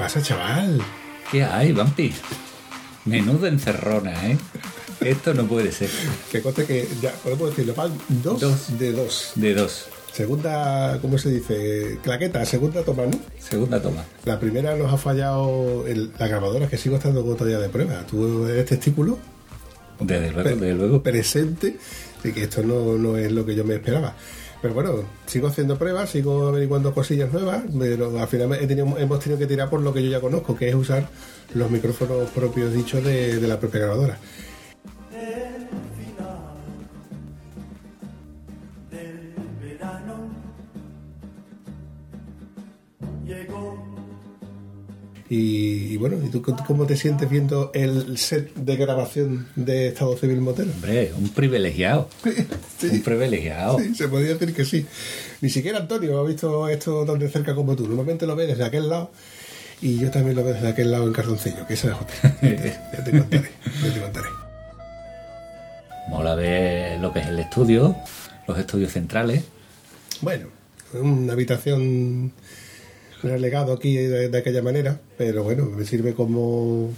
Pasa, chaval? ¿Qué hay, Vampi? Menudo encerrona, ¿eh? Esto no puede ser. Que conste que ya podemos decirlo, van dos, Dos. de dos. De dos. Segunda, ¿cómo se dice? Claqueta, segunda toma, ¿no? Segunda toma. La primera nos ha fallado el- la grabadora, que sigo estando con todavía de prueba. Tú eres testículo Desde luego, desde luego. presente de que esto no, no es lo que yo me esperaba. Pero bueno, sigo haciendo pruebas, sigo averiguando cosillas nuevas, pero al final hemos tenido que tirar por lo que yo ya conozco, que es usar los micrófonos propios dichos de, de la propia grabadora. Y, y bueno, ¿y tú cómo te sientes viendo el set de grabación de Estado Civil Motero? Hombre, un privilegiado. Un privilegiado. Sí, se podría decir que sí. Ni siquiera Antonio ha visto esto tan de cerca como tú. Normalmente lo ve desde aquel lado y yo también lo veo desde aquel lado en cartoncillo, que esa es otra. Ya te contaré, ya te contaré. Mola ver lo que es el estudio, los estudios centrales. Bueno, una habitación relegado aquí de, de aquella manera, pero bueno, me sirve como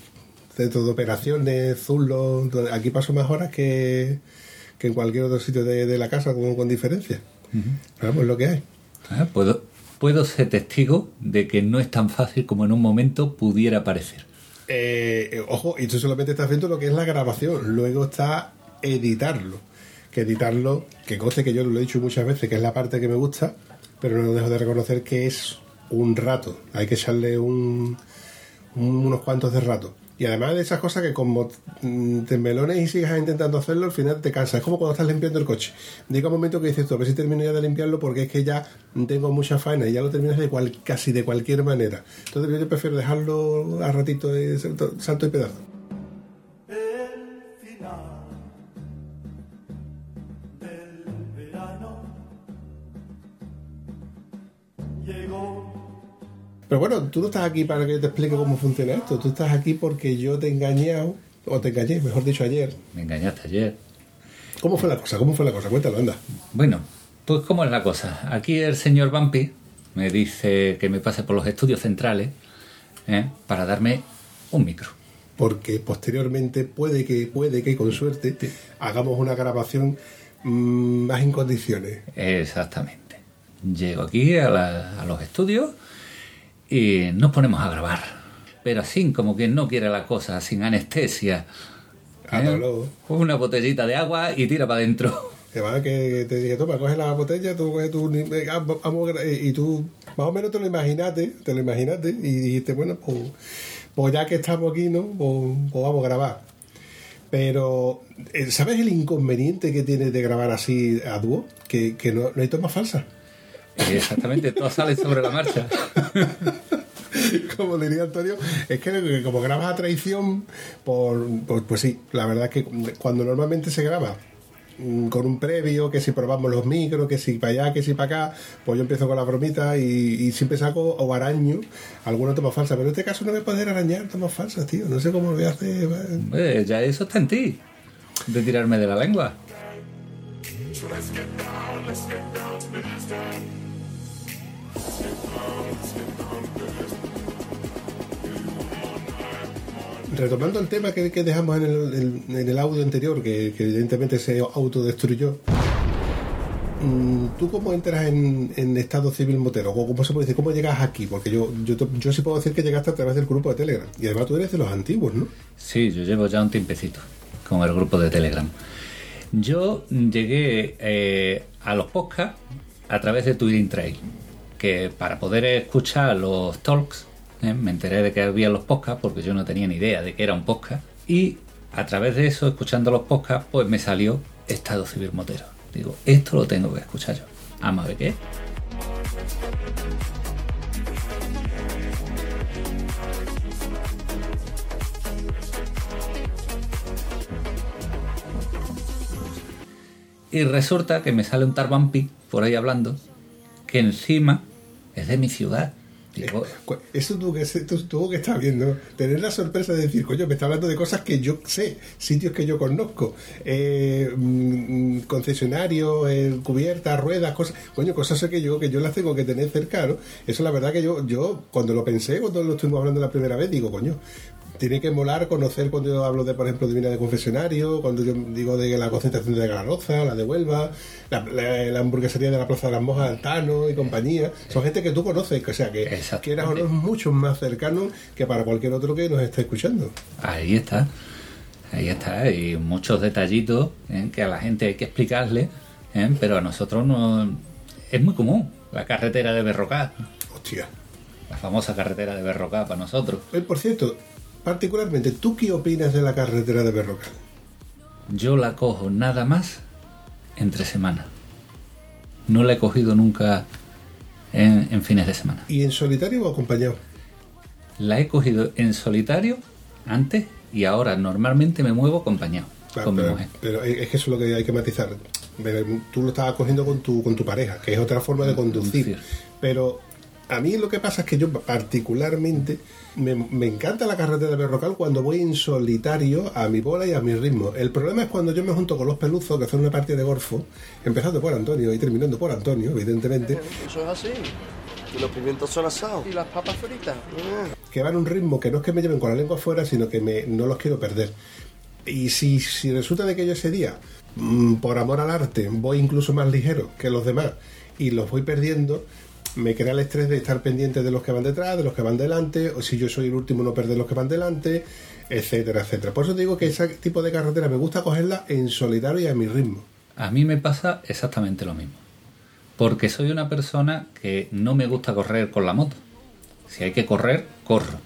centro de operaciones, zulo. Aquí paso más horas que, que en cualquier otro sitio de, de la casa, con, con diferencia. Pero vamos, lo que hay. Ah, Puedo, puedo ser testigo de que no es tan fácil como en un momento pudiera parecer. Eh, eh, ojo, y tú solamente estás viendo lo que es la grabación, luego está editarlo. Que editarlo, que conste que yo lo he dicho muchas veces, que es la parte que me gusta, pero no dejo de reconocer que es un rato. Hay que echarle un, un- unos cuantos de rato. Y además de esas cosas que como te melones y sigas intentando hacerlo, al final te cansas. Es como cuando estás limpiando el coche. Llega un momento que dices tú, a ver si termino ya de limpiarlo porque es que ya tengo mucha faena y ya lo terminas de cual- casi de cualquier manera. Entonces yo prefiero dejarlo a ratito de salto y pedazo. Pero bueno, tú no estás aquí para que te explique cómo funciona esto. Tú estás aquí porque yo te he engañado, o te engañé, mejor dicho, ayer. Me engañaste ayer. ¿Cómo fue la cosa? ¿Cómo fue la cosa? Cuéntalo, anda. Bueno, pues ¿cómo es la cosa? Aquí el señor Vampi me dice que me pase por los estudios centrales ¿eh? para darme un micro. Porque posteriormente puede que, puede que con suerte hagamos una grabación mm, más en condiciones. Exactamente. Llego aquí a, la- a los estudios y nos ponemos a grabar. Pero así, como que no quiere la cosa, sin anestesia. A ¿eh? Una botellita de agua y tira para adentro. Que que te dije, toma, coge la botella, tú coges tu... ah, y tú más o menos te lo imaginaste, te lo imaginaste y dijiste, bueno, pues, pues ya que estamos aquí, ¿no? Pues, pues vamos a grabar. Pero, eh, ¿sabes el inconveniente que tiene de grabar así a dúo? Que, que no, no hay tomas falsas. Exactamente, todo sale sobre la marcha. como diría Antonio, es que como grabas a traición, por, por- pues sí, la verdad es que cuando normalmente se graba mm, con un previo, que si probamos los micros, que si para allá, que si para acá, pues yo empiezo con la bromita y, y siempre saco o araño alguna toma falsa, pero en este caso no voy a poder arañar tomas falsas, tío, no sé cómo lo voy a hacer. Pues ya eso está en ti. De tirarme de la lengua. Retomando el tema que, dejamos en el, en- el audio anterior, que, evidentemente se autodestruyó, mm, ¿tú cómo entras en, estado civil motero? ¿O ¿Cómo se puede decir? ¿Cómo llegas aquí? Porque yo, yo, sí puedo decir que llegaste a través del grupo de Telegram. Y además tú eres de los antiguos, ¿no? Sí, yo llevo ya un tiempecito con el grupo de Telegram. Yo llegué eh, a los podcasts a través de Twitter Trail, que para poder escuchar los talks, eh, me enteré de que había los podcasts porque yo no tenía ni idea de que era un podcast. Y a través de eso, escuchando los podcasts, pues me salió Estado Civil Motero. Digo, esto lo tengo que escuchar yo. Vamos a ver qué. Y resulta que me sale un Tarvampi por ahí hablando, que encima es de mi ciudad. Eso tuvo que, tuvo que estar bien, ¿no? Tener la sorpresa de decir, coño, me está hablando de cosas que yo sé, sitios que yo conozco, eh, mm, concesionarios, eh, cubiertas, ruedas, cosas, coño, cosas que yo que yo las tengo que tener cerca, ¿no? Eso la verdad que yo, yo cuando lo pensé, cuando lo estuvimos hablando la primera vez, digo, coño, tiene que molar conocer cuando yo hablo de, por ejemplo, de vina de confesionario, cuando yo digo de la concentración de Galaroza, la de Huelva, la, la- la hamburguesería de la Plaza de las Mojas, Altano y compañía. Son gente que tú conoces, que, o sea, que quieras o no, es mucho más cercano que para cualquier otro que nos esté escuchando. Ahí está. Ahí está. Y muchos detallitos ¿eh? que a la gente hay que explicarle, ¿eh? pero a nosotros no. Es muy común. La carretera de Berrocá. Hostia. La famosa carretera de Berrocá para nosotros. Eh, por cierto, particularmente, ¿tú qué opinas de la carretera de Berrocal? Yo la cojo nada más entre semana. No la he cogido nunca en, en fines de semana. ¿Y en solitario o acompañado? La he cogido en solitario antes y ahora normalmente me muevo acompañado Claro, con mi mujer. pero es que eso es lo que hay que matizar. Tú lo estabas cogiendo con tu, con tu pareja, que es otra forma de conducir. Conducir. Pero a mí lo que pasa es que yo particularmente me, me encanta la carretera de Berrocal cuando voy en solitario a mi bola y a mi ritmo. El problema es cuando yo me junto con los peluzos que hacen una partida de golfo, empezando por Antonio y terminando por Antonio, evidentemente, Eso es así. Y los pimientos son asados. Y las papas fritas. que van a un ritmo que no es que me lleven con la lengua afuera, sino que me, no los quiero perder. Y si, si resulta de que yo ese día, mm, por amor al arte, voy incluso más ligero que los demás y los voy perdiendo, me crea el estrés de estar pendiente de los que van detrás, de los que van delante, o si yo soy el último, no perder los que van delante, etcétera, etcétera. Por eso digo que ese tipo de carretera me gusta cogerla en solitario y a mi ritmo. A mí me pasa exactamente lo mismo. Porque soy una persona que no me gusta correr con la moto. Si hay que correr, corro.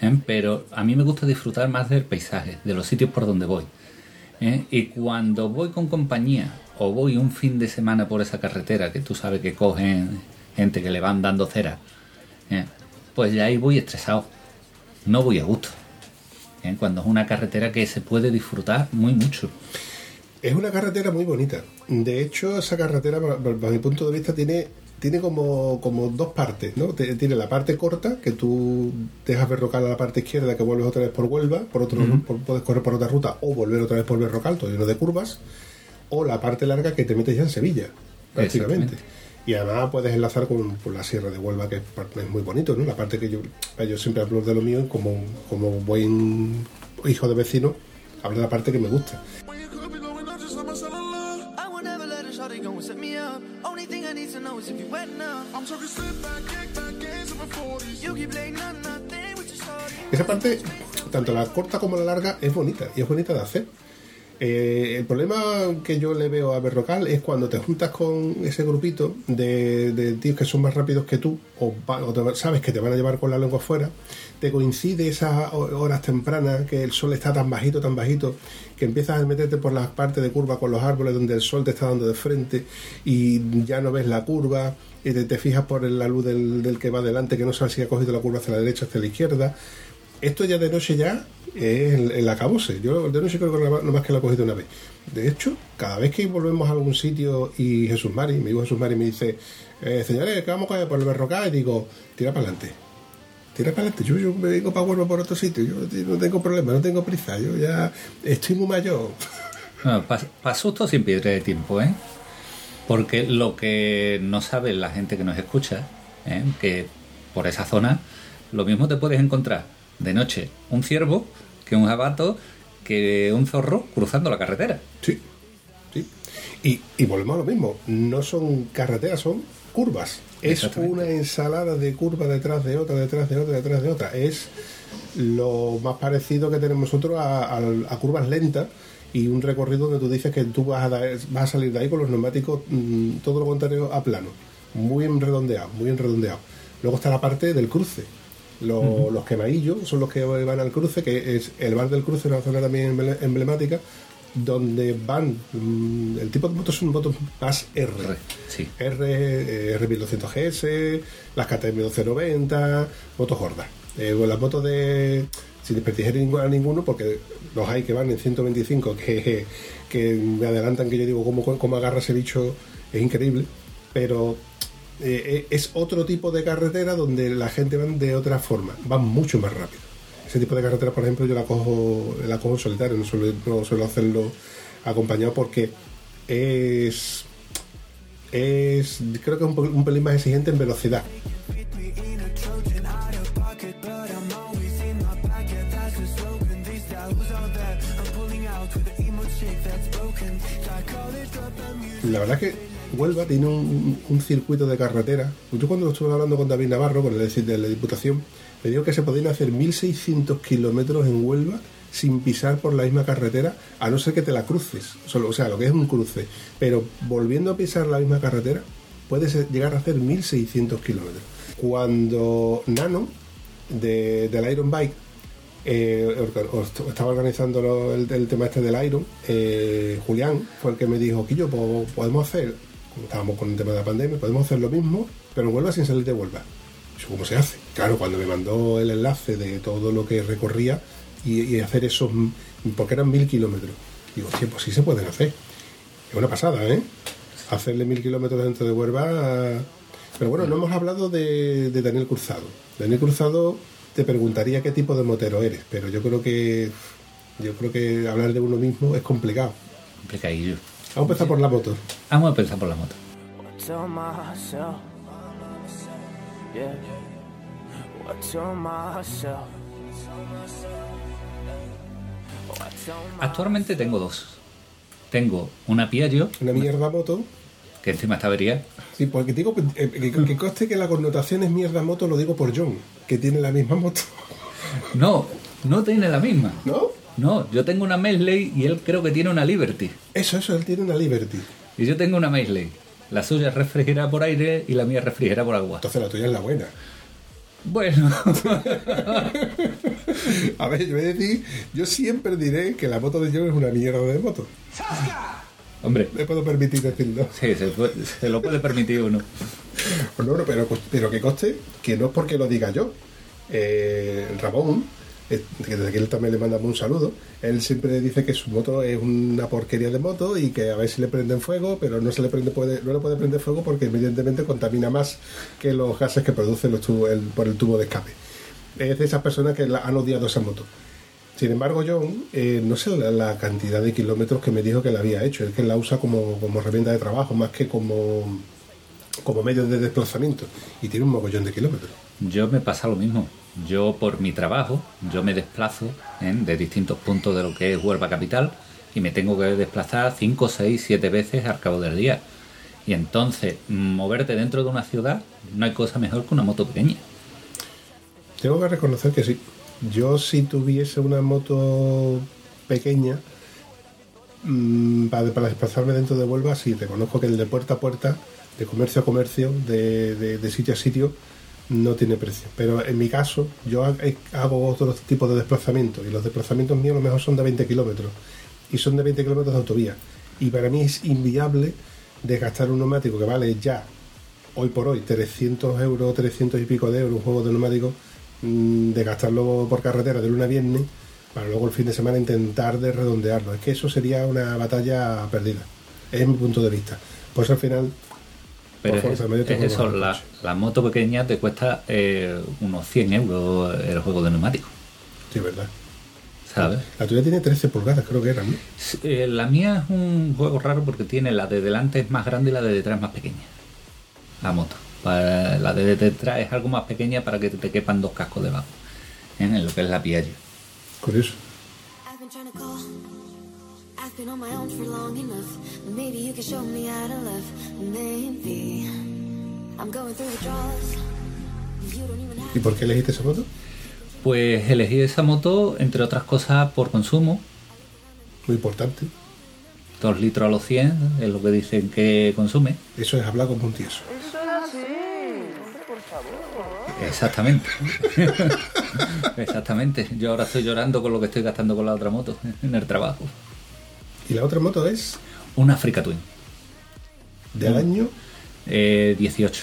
¿eh? Pero a mí me gusta disfrutar más del paisaje, de los sitios por donde voy. ¿eh? Y cuando voy con compañía o voy un fin de semana por esa carretera, que tú sabes que cogen gente que le van dando cera, ¿eh? pues ya ahí voy estresado. No voy a gusto. ¿eh? Cuando es una carretera que se puede disfrutar muy mucho. Es una carretera muy bonita. De hecho, esa carretera, ba- ba- bajo mi punto de vista, tiene, tiene como, como dos partes, ¿no? Tiene la parte corta, que tú dejas Berrocal a la parte izquierda, que vuelves otra vez por Huelva, por otro, por- puedes correr por otra ruta, o volver otra vez por Berrocal, todo lleno de curvas, o la parte larga que te metes ya en Sevilla, prácticamente. Y además puedes enlazar con, la Sierra de Huelva, que es, muy bonito, ¿no? La parte que yo, yo siempre hablo de lo mío, como, como buen hijo de vecino, hablo de la parte que me gusta. When you could be going, I just let myself in love. I would never let a shawty go and set me up. Only thing I need to know is if you wet enough. I'm talking sit back, kick back, games of my 40s. You keep playing nothing, nothing with your shawty. Esa parte, tanto la corta como la larga, es bonita y es bonita de hacer. Eh, el problema que yo le veo a Berrocal es cuando te juntas con ese grupito de, de tíos que son más rápidos que tú o, va- o te- sabes que te van a llevar con la lengua afuera, te coincide esas ho- horas tempranas que el sol está tan bajito, tan bajito, que empiezas a meterte por las partes de curva con los árboles donde el sol te está dando de frente y ya no ves la curva y te, fijas por la luz del, que va delante que no sabes si ha cogido la curva hacia la derecha o hacia la izquierda esto ya de noche ya es el, el acabose. Yo de noche creo que no más que lo he cogido una vez. De hecho, cada vez que volvemos a algún sitio y Jesús Mari, mi hijo Jesús Mari me dice, eh, señores, que vamos a coger por el Berrocal, y digo, tira para adelante. Tira para adelante. Yo, me vengo para Huelva por otro sitio. Yo no tengo problema, no tengo prisa. Yo ya estoy muy mayor. Para susto sin pierde tiempo, ¿eh? Porque lo que no sabe la gente que nos escucha, ¿eh? que por esa zona, lo mismo te puedes encontrar de noche un ciervo que un jabato que un zorro cruzando la carretera. Sí, sí. Y, y volvemos a lo mismo. No son carreteras, son curvas. Es una ensalada de curva detrás de otra, detrás de otra, detrás de otra. Es lo más parecido que tenemos nosotros a, a- a curvas lentas y un recorrido donde tú dices que tú vas a, dar- vas a salir de ahí con los neumáticos mm, todo lo contrario a plano. Muy redondeado, muy redondeado. Luego está la parte del cruce. Lo- Los quemadillos son los que van al cruce, que es el bar del cruce, una zona también emble- emblemática, donde van, mm, el tipo de motos son motos más R. R, sí. R, eh, R1200GS, las KTM 1290, motos gordas. Eh, bueno, las motos de. Sin ningún- a ninguno, porque los hay que van en 125, que, que me adelantan que yo digo, cómo, cómo agarra ese bicho, es increíble. Pero eh, eh, es otro tipo de carretera donde la gente van de otra forma, van mucho más rápido. Ese tipo de carretera, por ejemplo, yo la cojo, la cojo en solitario, no suelo, no suelo hacerlo acompañado porque es es creo que es un, un pelín más exigente en velocidad. La verdad que Huelva tiene un, circuito de carretera. Yo cuando estuve hablando con David Navarro, con el de la Diputación, me dijo que se podían hacer 1.600 kilómetros en Huelva sin pisar por la misma carretera, a no ser que te la cruces. O sea, lo que es un cruce. Pero volviendo a pisar la misma carretera, puedes llegar a hacer 1.600 kilómetros. Cuando Nano, de, del Iron Bike, eh, estaba organizando el, tema este del Iron, eh, Julián fue el que me dijo, Quillo, po- podemos hacer, estábamos con el tema de la pandemia, podemos hacer lo mismo, pero en Huelva sin salir de Huelva. Yo, ¿Cómo se hace? Claro, cuando me mandó el enlace de todo lo que recorría y, hacer esos, porque eran mil kilómetros, digo, hostia, pues sí se pueden hacer. Es una pasada, ¿eh? Hacerle mil kilómetros dentro de Huelva. Pero bueno, no hemos hablado de, de Daniel Cruzado. Daniel Cruzado te preguntaría qué tipo de motero eres, pero yo creo que yo creo que hablar de uno mismo es complicado. Complicadillo. Vamos a empezar por la moto. Vamos a empezar por la moto. Actualmente tengo dos. Tengo una Piaggio, Una mierda moto. que encima está avería. Sí, porque digo eh, que, que conste que la connotación es mierda moto, lo digo por John, que tiene la misma moto. No, no tiene la misma. ¿No? No, yo tengo una Mesley y él creo que tiene una Liberty. Eso, eso, él tiene una Liberty. Y yo tengo una Mesley. La suya es refrigerada por aire y la mía es refrigerada por agua. Entonces la tuya es la buena. Bueno, A ver, yo voy a decir, yo siempre diré que la moto de John es una mierda de moto. hombre, Me puedo permitir decirlo. sí, se, puede- se lo puede permitir uno. No, no, pero, pero que conste que no es porque lo diga yo. Eh, Ramón, que desde aquí también le mandamos un saludo, él siempre dice que su moto es una porquería de moto y que a ver si le prenden fuego, pero no se le prende puede, no le puede prender fuego porque evidentemente contamina más que los gases que tubos- el- por el tubo de escape. Es de esas personas que han odiado esa moto. Sin embargo, John, eh, no sé la, la cantidad de kilómetros que me dijo que la había hecho. Es que la usa como, como herramienta de trabajo, más que como, como medio de desplazamiento. Y tiene un mogollón de kilómetros. Yo me pasa lo mismo. Yo por mi trabajo, yo me desplazo ¿eh? de distintos puntos de lo que es Huelva Capital y me tengo que desplazar 5, 6, 7 veces al cabo del día. Y entonces, moverte dentro de una ciudad, no hay cosa mejor que una moto pequeña. Tengo que reconocer que sí. Yo si tuviese una moto pequeña mm, para, para desplazarme dentro de Huelva, sí, reconozco que el de puerta a puerta, de comercio a comercio, de, sitio a sitio, no tiene precio. Pero en mi caso, yo hago otros tipos de desplazamientos y los desplazamientos míos a lo mejor son de 20 kilómetros y son de 20 kilómetros de autovía. Y para mí es inviable desgastar un neumático que vale ya hoy por hoy 300 euros, 300 y pico de euros un juego de neumático, mm, de gastarlo por carretera de lunes a viernes para luego el fin de semana intentar de redondearlo. Es que eso sería una batalla perdida. Es mi punto de vista. Pues al final, Pero es, es eso, la, moto pequeña te cuesta eh, unos 100 euros el juego de neumático, Sí, verdad. ¿sabes? La tuya tiene 13 pulgadas, creo que era, ¿no? Eh, la mía es un juego raro porque tiene la de delante es más grande y la de detrás más pequeña. La moto. Para- la de detrás es algo más pequeña para que te quepan dos cascos debajo. ¿eh? En lo que es la Piaggio. Curioso. I've been trying to call. I've been on my own for long enough. Maybe you can show me how to love. Maybe I'm going through the draws. You don't even have. ¿Y por qué elegiste esa moto? Pues elegí esa moto, entre otras cosas, por consumo. Muy importante. 2 litros a los 100 es lo que dicen que consume. Eso es hablar como un tieso. Exactamente. Exactamente. Yo ahora estoy llorando con lo que estoy gastando con la otra moto en el trabajo. Y la otra moto es Una Africa Twin. del Mm. año Eh, 18.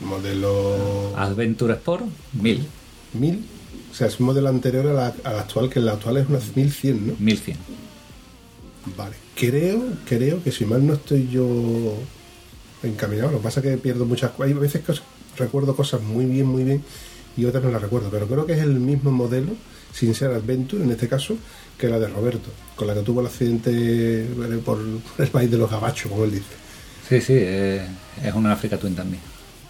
modelo Adventure Sport 1000. 1000. O sea, es un modelo anterior a la, a la actual, que la actual es una 1100, ¿no? 1100. Vale. Creo, creo que si mal no estoy yo encaminado, lo que pasa es que pierdo muchas cosas. Hay veces que recuerdo cosas muy bien, muy bien y otras no las recuerdo, pero creo que es el mismo modelo, sin ser Adventure en este caso, que la de Roberto, con la que tuvo el accidente eh, por el país de los gabachos, como él dice. Sí, sí, eh, es una Africa Twin también.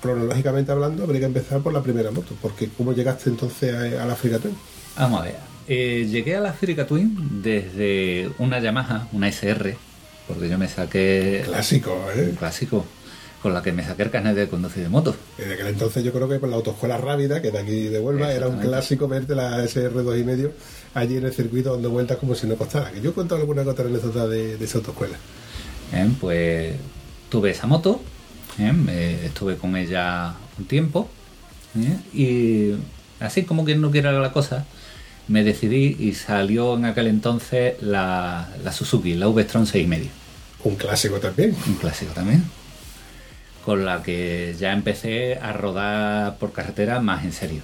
Cronológicamente hablando, habría que empezar por la primera moto, porque ¿cómo llegaste entonces a, a la Africa Twin? Vamos a ver. Eh, llegué a la Africa Twin desde una Yamaha, una SR, porque yo me saqué Clásico, ¿eh? clásico, con la que me saqué el carnet de conducir de moto. En aquel entonces yo creo que por la autoescuela Rábida, que de aquí de Huelva, era un clásico verte la SR2 y medio allí en el circuito dando vueltas como si no costara. Que yo cuento alguna que otra anécdota de, de esa autoescuela. ¿eh? Pues tuve esa moto, ¿eh? Estuve con ella un tiempo, ¿eh? y así como que no quiera la cosa, me decidí y salió en aquel entonces la, la Suzuki, la V-Strom 6,5. Un clásico también. un clásico también, con la que ya empecé a rodar por carretera más en serio.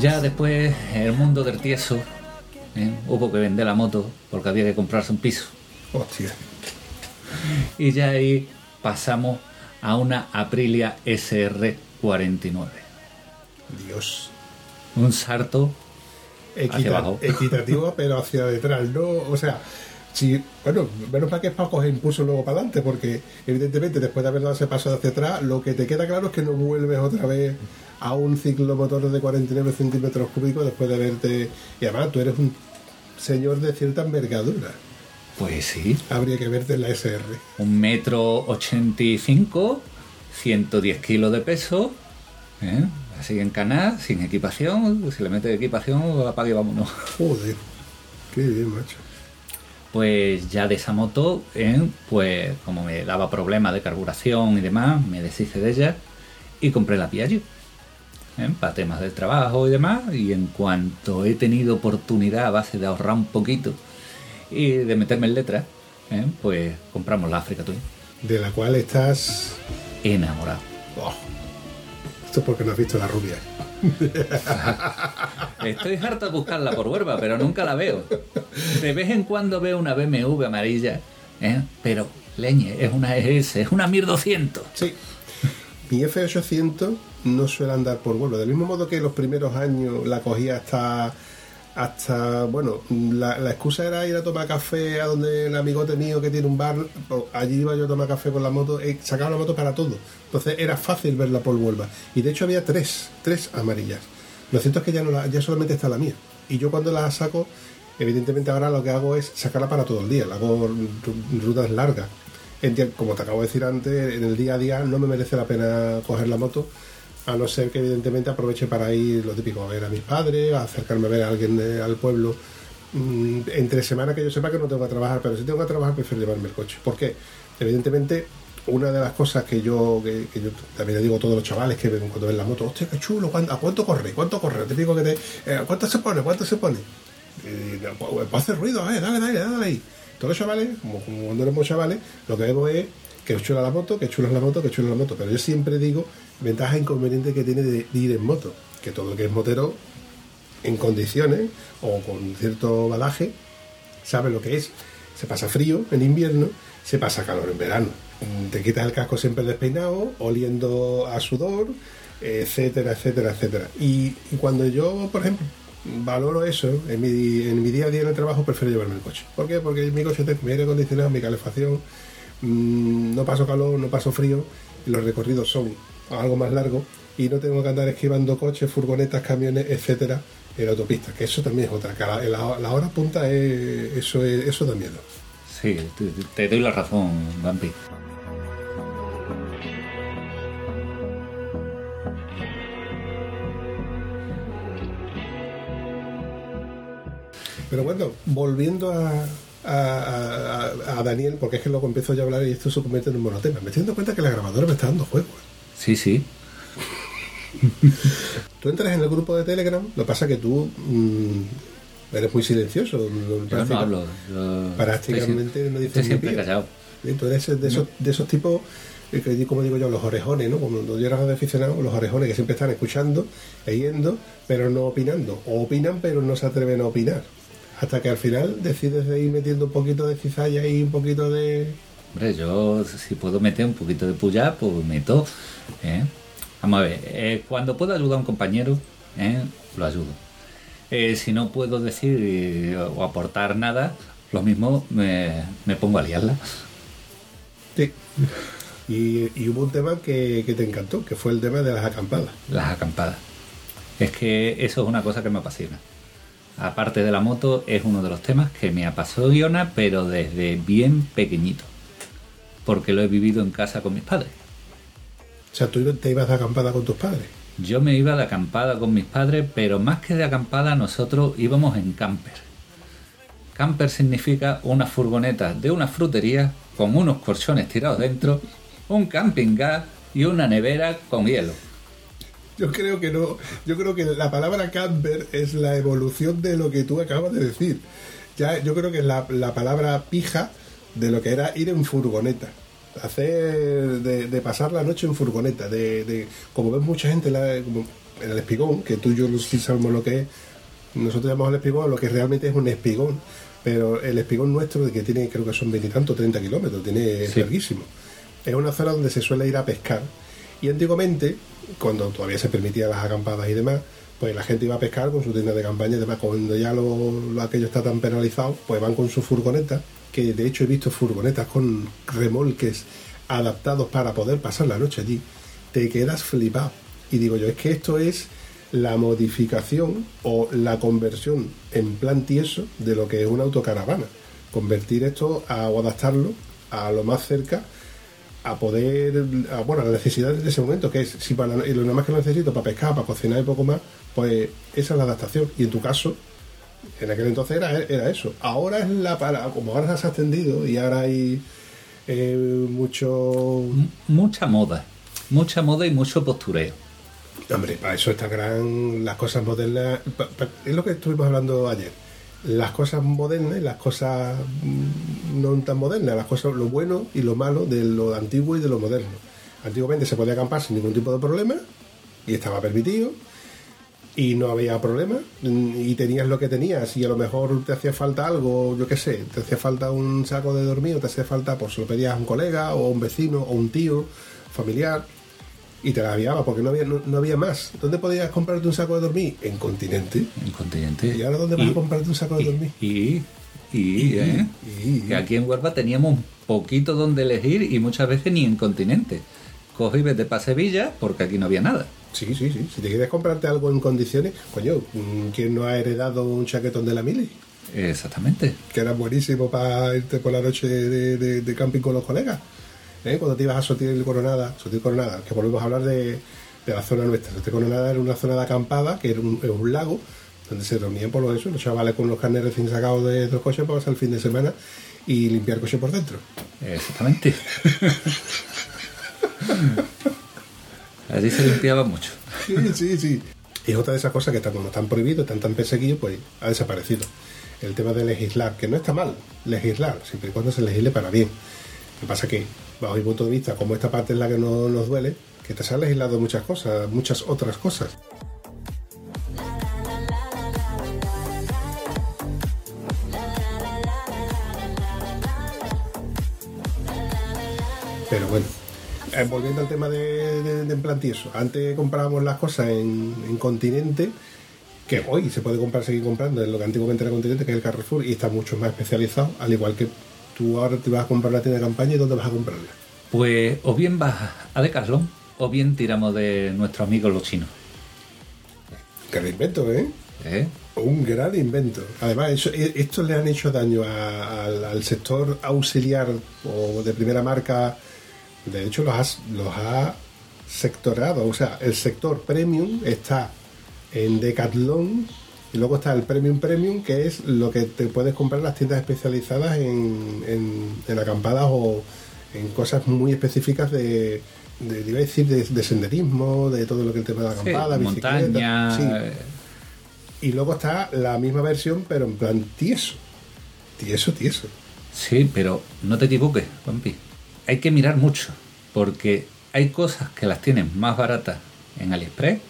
Ya después, en el mundo del tieso, ¿eh? hubo que vender la moto porque había que comprarse un piso. Hostia. Y ya ahí pasamos a una Aprilia SR49. Dios. Un salto Equita- Hacia abajo. Equitativo, pero hacia detrás, ¿no? O sea, si, bueno, menos mal que es para coger impulso luego para adelante, porque evidentemente después de haber dado ese paso hacia atrás, lo que te queda claro es que no vuelves otra vez a un ciclomotor de 49 centímetros cúbicos después de haberte... Y además tú eres un señor de cierta envergadura. Pues sí, Habría que verte en la SR. un metro ochenta y cinco, 110 kilos de peso, ¿eh? Así en canal, sin equipación, si le metes equipación, apague y vámonos. Joder. Qué bien, macho. Pues ya de esa moto, ¿eh? pues como me daba problemas de carburación y demás, me deshice de ella y compré la Piaggio. ¿eh? Para temas del trabajo y demás, y en cuanto he tenido oportunidad a base de ahorrar un poquito y de meterme en letras, ¿eh? pues compramos la Africa Twin. De la cual estás... Enamorado. Oh. Esto es porque no has visto la rubia. Estoy harto de buscarla por Huelva, pero nunca la veo. De vez en cuando veo una BMW amarilla, ¿eh? pero leñe, es una ES, es una 1200. Sí. Mi F800 no suele andar por vuelo. Del mismo modo que los primeros años la cogía hasta. Hasta bueno, la, excusa era ir a tomar café a donde el amigote mío que tiene un bar. allí iba yo a tomar café con la moto. eh, sacaba la moto para todo. Entonces era fácil verla por Huelva. Y de hecho había tres, tres amarillas. Lo cierto es que ya, no la- ya solamente está la mía. Y yo cuando la saco, evidentemente ahora lo que hago es sacarla para todo el día. La hago ru- rutas largas. Como te acabo de decir antes, en el día a día no me merece la pena coger la moto, a no ser que evidentemente aproveche para ir lo típico, a ver a mis padres, acercarme a ver a alguien al pueblo. Mm, entre semana que yo sepa que no tengo que trabajar, pero si tengo que trabajar prefiero llevarme el coche. ¿Por qué? Evidentemente, una de las cosas que yo, que, yo también le digo a todos los chavales que cuando ven la moto, hostia, qué chulo, ¿cuánto- ¿a cuánto corre? ¿Cuánto corre? Te digo que te, eh, ¿cuánto se pone? ¿Cuánto se pone? Y, no, pues, pues hace ruido, a ver, dale, dale, dale. Todos los chavales, como, como cuando éramos chavales, lo que vemos es que chula la moto, que chula la moto, que chula la moto. Pero yo siempre digo ventaja e inconveniente que tiene de, ir en moto. Que todo el que es motero, en condiciones o con cierto balaje, sabe lo que es. Se pasa frío en invierno, se pasa calor en verano. Te quitas el casco siempre despeinado, oliendo a sudor, etcétera, etcétera, etcétera. Y, y cuando yo, por ejemplo, valoro eso en mi, en mi día a día en el trabajo, prefiero llevarme el coche. ¿Por qué? Porque mi coche tiene mi aire acondicionado, mi calefacción, mm, no paso calor, no paso frío, y los recorridos son algo más largos y no tengo que andar esquivando coches, furgonetas, camiones, etcétera, en la autopista. Que eso también es otra. Que la, la- la hora punta es, eso, es, eso da miedo. Sí, te, te doy la razón, Vampi. Pero bueno, volviendo a, a, a- a Daniel, porque es que luego empiezo yo a hablar y esto se convierte en un monotema. Me estoy dando cuenta que la grabadora me está dando juego. Sí, sí. Tú entras en el grupo de Telegram, lo que pasa es que tú mm, eres muy silencioso. Yo no hablo. yo Prácticamente estoy, no dices siempre callado. Sí, Tú eres de esos, de esos tipos, eh, que como digo yo, los orejones, ¿no? Cuando yo era aficionado, los orejones que siempre están escuchando, leyendo, pero no opinando. O opinan, pero no se atreven a opinar. Hasta que al final decides de ir metiendo un poquito de cizalla y un poquito de... Hombre, yo si puedo meter un poquito de puya, pues meto. ¿eh? Vamos a ver, eh, cuando puedo ayudar a un compañero, ¿eh? lo ayudo. Eh, si no puedo decir o aportar nada, lo mismo me, me pongo a liarla. Sí. Y, y hubo un tema que, que te encantó, que fue el tema de las acampadas. Las acampadas. Es que eso es una cosa que me apasiona. Aparte de la moto, es uno de los temas que me apasiona, pero desde bien pequeñito. Porque lo he vivido en casa con mis padres. O sea, tú te ibas de acampada con tus padres. Yo me iba de acampada con mis padres, pero más que de acampada nosotros íbamos en camper. Camper significa una furgoneta de una frutería con unos colchones tirados dentro, un camping gas y una nevera con hielo. Yo creo que no. Yo creo que la palabra camper es la evolución de lo que tú acabas de decir. Ya, yo creo que es la, la palabra pija de lo que era ir en furgoneta. Hacer de, de pasar la noche en furgoneta. De, de- como ves mucha gente en la- como en el espigón, que tú y yo sí sabemos lo que es. Nosotros llamamos el espigón lo que realmente es un espigón. Pero el espigón nuestro, de que tiene, creo que son veintitantos, 30 kilómetros, tiene es Sí. larguísimo. Es una zona donde se suele ir a pescar. Y antiguamente, cuando todavía se permitían las acampadas y demás, pues la gente iba a pescar con su tienda de campaña y demás. Cuando ya lo, lo aquello está tan penalizado, pues van con su furgoneta, que de hecho he visto furgonetas con remolques adaptados para poder pasar la noche allí. Te quedas flipado. Y digo yo, es que esto es la modificación o la conversión en plan tieso de lo que es una autocaravana. Convertir esto a, o adaptarlo a lo más cerca a poder, a, bueno, a las necesidades de ese momento, que es, si para lo más que lo necesito para pescar, para cocinar y poco más, pues esa es la adaptación. Y en tu caso, en aquel entonces era, era eso. Ahora es la para, como ahora se ha extendido y ahora hay eh, mucho M- Mucha moda, mucha moda y mucho postureo. Hombre, para eso está gran las cosas modernas. pa- pa- es lo que estuvimos hablando ayer. Las cosas modernas las cosas mm, no tan modernas, las cosas, lo bueno y lo malo de lo antiguo y de lo moderno. Antiguamente se podía acampar sin ningún tipo de problema y estaba permitido y no había problema mm, y tenías lo que tenías y a lo mejor te hacía falta algo, yo qué sé, te hacía falta un saco de dormir o te hacía falta, pues lo pedías a un colega o un vecino o un tío familiar y te la aviaba porque no había, no, no había más. ¿Dónde podías comprarte un saco de dormir? En Continente. En continente. ¿Y ahora dónde vas a comprarte un saco de dormir? Y, y, ¿eh? y- que aquí en Huelva teníamos poquito donde elegir y muchas veces ni en continente. Y vete para Sevilla porque aquí no había nada. Sí, sí, sí. Si te quieres comprarte algo en condiciones, coño, mm, ¿quién no ha heredado un chaquetón de la Mili? Exactamente. Que era buenísimo para irte por la noche de, de- de camping con los colegas. ¿Eh? Cuando te ibas a Sotil Coronada, Sotil Coronada, que volvemos a hablar de, de la zona nuestra. Sotil Coronada era una zona de acampada, que era un, era un lago, donde se reunían por lo eso, los chavales con los carnes recién sacados de los coches para pasar el fin de semana y limpiar coche por dentro. Exactamente. Allí se limpiaba mucho. Sí, sí, sí. Y es otra de esas cosas que como están prohibidos, están tan perseguidos, pues ha desaparecido. El tema de legislar, que no está mal legislar, siempre y cuando se legisle para bien. Lo que pasa que, bajo mi punto de vista, como esta parte es la que no nos duele, que te se han legislado muchas cosas, muchas otras cosas. Pero bueno, eh, volviendo al tema de, de, de antes comprábamos las cosas en, en continente, que hoy se puede comprar, seguir comprando en lo que antiguamente era continente, que es el Carrefour, y está mucho más especializado, al igual que tú ahora te vas a comprar la tienda de campaña y dónde vas a comprarla. Pues o bien vas a Decathlon o bien tiramos de nuestros amigos los chinos. Gran invento, ¿eh? ¿eh? Un gran invento. Además, eso, eh, estos le han hecho daño a- al, al sector auxiliar o de primera marca. De hecho, los, has- los ha sectorado. O sea, el sector premium está en Decathlon Y luego está el Premium Premium, que es lo que te puedes comprar en las tiendas especializadas en, en, en acampadas o en cosas muy específicas de, de, iba a decir, de, de senderismo, de todo lo que el tema de la Sí, acampada, bicicleta. montaña. Sí. eh, Y luego está la misma versión, pero en plan tieso. Tieso, tieso. Sí, pero no te equivoques, Juanpi. Hay que mirar mucho, porque hay cosas que las tienen más baratas en AliExpress,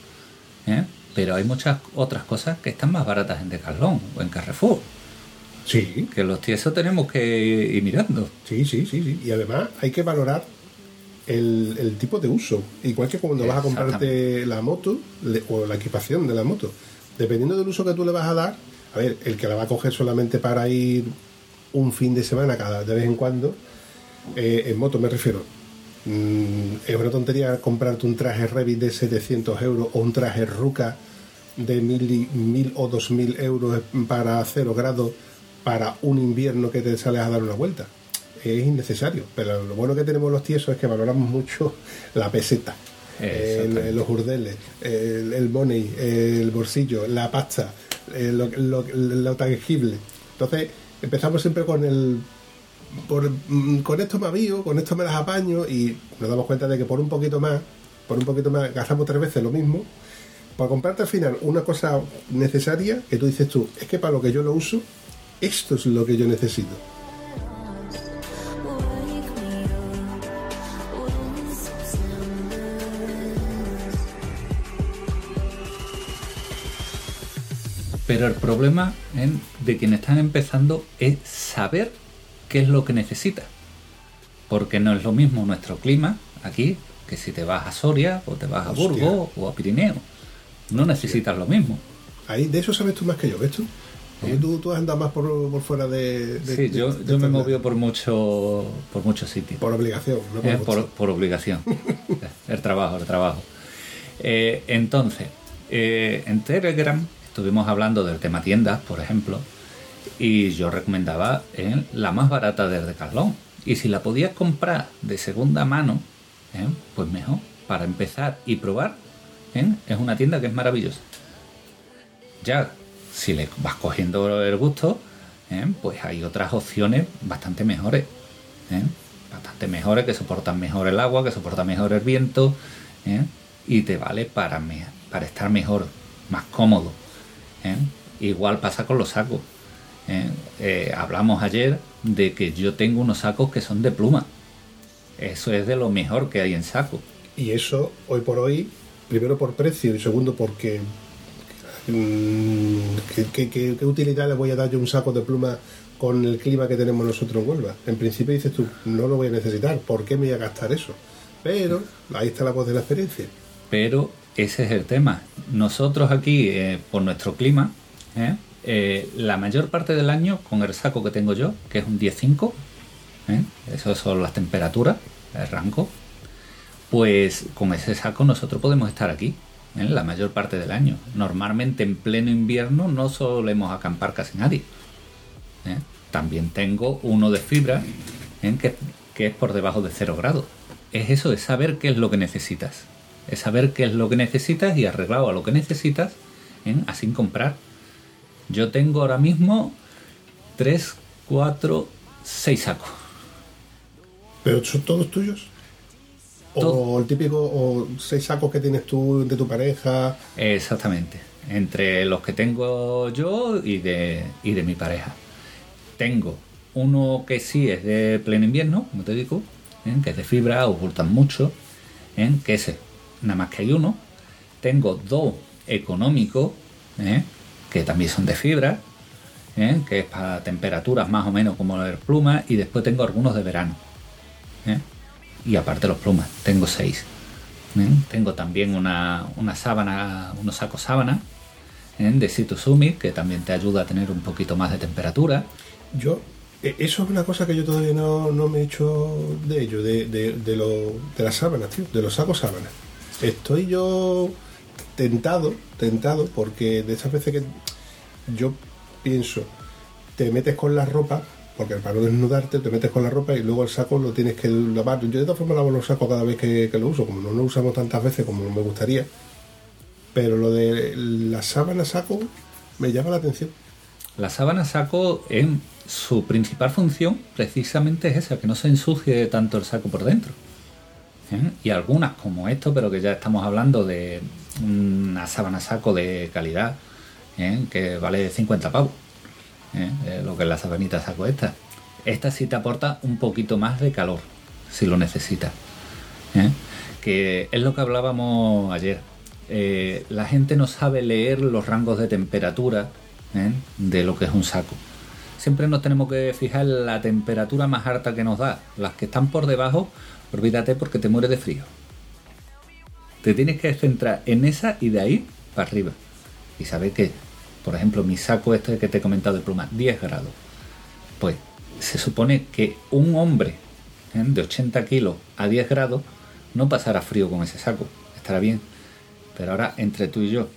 ¿eh? Pero hay muchas otras cosas que están más baratas en Decathlon o en Carrefour. Sí, Que los tiesos tenemos que ir mirando. sí, sí, sí, sí. Y además hay que valorar el, el tipo de uso. Igual que cuando vas a comprarte la moto le- o la equipación de la moto. Dependiendo del uso que tú le vas a dar, a ver, el que la va a coger solamente para ir un fin de semana cada de vez en cuando, eh, en moto me refiero. mm, es una tontería comprarte un traje Revit de 700 euros o un traje Ruka de 1000 y- 1000 o 2000 euros para cero grados para un invierno que te sales a dar una vuelta. Es innecesario, pero lo bueno que tenemos los tiesos es que valoramos mucho la peseta, el- los urdeles, el, el money, el bolsillo, la pasta, eh, lo, lo- lo tangible. Entonces empezamos siempre con el por, mm, con esto me avío, con esto me las apaño y nos damos cuenta de que por un poquito más, por un poquito más, gastamos tres veces lo mismo. Para comprarte al final una cosa necesaria que tú dices tú, es que para lo que yo lo uso, esto es lo que yo necesito. Pero el problema en- de quienes están empezando es saber qué es lo que necesitas. Porque no es lo mismo nuestro clima aquí que si te vas a Soria o te vas a. Burgos o a Pirineo. No necesitas lo mismo. Ahí, de eso sabes tú más que yo, ¿ves tú? Porque tú, tú has andado más por, por fuera de... de- Sí, yo, de yo me movido por mucho, por muchos sitios. Por obligación, no por Eh, por, por obligación. el trabajo, el trabajo. Eh, entonces, eh, en Telegram estuvimos hablando del tema tiendas, por ejemplo, y yo recomendaba eh, la más barata del Decathlon. Y si la podías comprar de segunda mano, eh, pues mejor. Para empezar y probar, eh, es una tienda que es maravillosa. Ya, si le vas cogiendo el gusto, eh, pues hay otras opciones bastante mejores. ¿eh? Bastante mejores, que soportan mejor el agua, que soportan mejor el viento. Y te vale para, para estar mejor, más cómodo. Igual pasa con los sacos. hablamos ayer de que yo tengo unos sacos que son de pluma. Eso es de lo mejor que hay en saco. Y eso, hoy por hoy, primero por precio y segundo porque... mm, ¿qué, utilidad le voy a dar yo un saco de pluma con el clima que tenemos nosotros en Huelva? En principio dices tú, no lo voy a necesitar, ¿por qué me voy a gastar eso? Pero ahí está la voz de la experiencia. Pero ese es el tema. Nosotros aquí, eh, por nuestro clima, ¿eh? Eh, la mayor parte del año, con el saco que tengo yo, que es un 10.5, ¿eh? eso son las temperaturas, el rango, pues con ese saco nosotros podemos estar aquí, ¿eh? la mayor parte del año. Normalmente en pleno invierno no solemos acampar casi nadie. ¿eh? También tengo uno de fibra ¿eh? que, que es por debajo de 0 grados. Es eso, es saber qué es lo que necesitas. Es saber qué es lo que necesitas y arreglado a lo que necesitas, ¿eh? así comprar. Yo tengo ahora mismo 3, 4, 6 sacos. ¿Pero son todos tuyos? O Todo. el típico, o seis sacos que tienes tú de tu pareja. Exactamente. Entre los que tengo yo y de, y de mi pareja. Tengo uno que sí es de pleno invierno, como te digo, ¿eh? que es de fibra, ocultan mucho, ¿eh? que ese, nada más que hay uno. Tengo dos económicos, ¿eh? que también son de fibra, que es para temperaturas más o menos como la de plumas, y después tengo algunos de verano. Y aparte los plumas, tengo seis. ¿eh? Tengo también una, una sábana, unos sacos sábana ¿eh? de Situsumi, que también te ayuda a tener un poquito más de temperatura. Yo, eh, eso es una cosa que yo todavía no, no me he hecho de ello, de, de, de, lo, de las sábanas, tío, de los sacos sábanas. Estoy yo tentado, tentado, porque de esas veces que yo pienso, te metes con la ropa, porque para no desnudarte, te metes con la ropa y luego el saco lo tienes que lavar. Yo de todas formas lavo los sacos cada vez que, lo uso, como no lo usamos tantas veces como me gustaría. Pero lo de la sábana saco, me llama la atención. La sábana saco en su principal función precisamente es esa, que no se ensucie tanto el saco por dentro. ¿Eh? Y algunas como esto, pero que ya estamos hablando de una sábana saco de calidad, ¿eh? que vale 50 pavos, ¿eh? Eh, lo que es la sabanita saco esta. Esta sí te aporta un poquito más de calor, si lo necesitas. ¿eh? Que es lo que hablábamos ayer. La gente no sabe leer los rangos de temperatura de lo que es un saco. Siempre nos tenemos que fijar la temperatura más alta que nos da. Las que están por debajo, olvídate porque te mueres de frío. Te tienes que centrar en esa y de ahí para arriba. Y sabes que, por ejemplo, mi saco este que te he comentado de pluma, 10 grados. Pues se supone que un hombre ¿eh? de 80 kilos a 10 grados no pasará frío con ese saco. Estará bien. Pero ahora, entre tú y yo,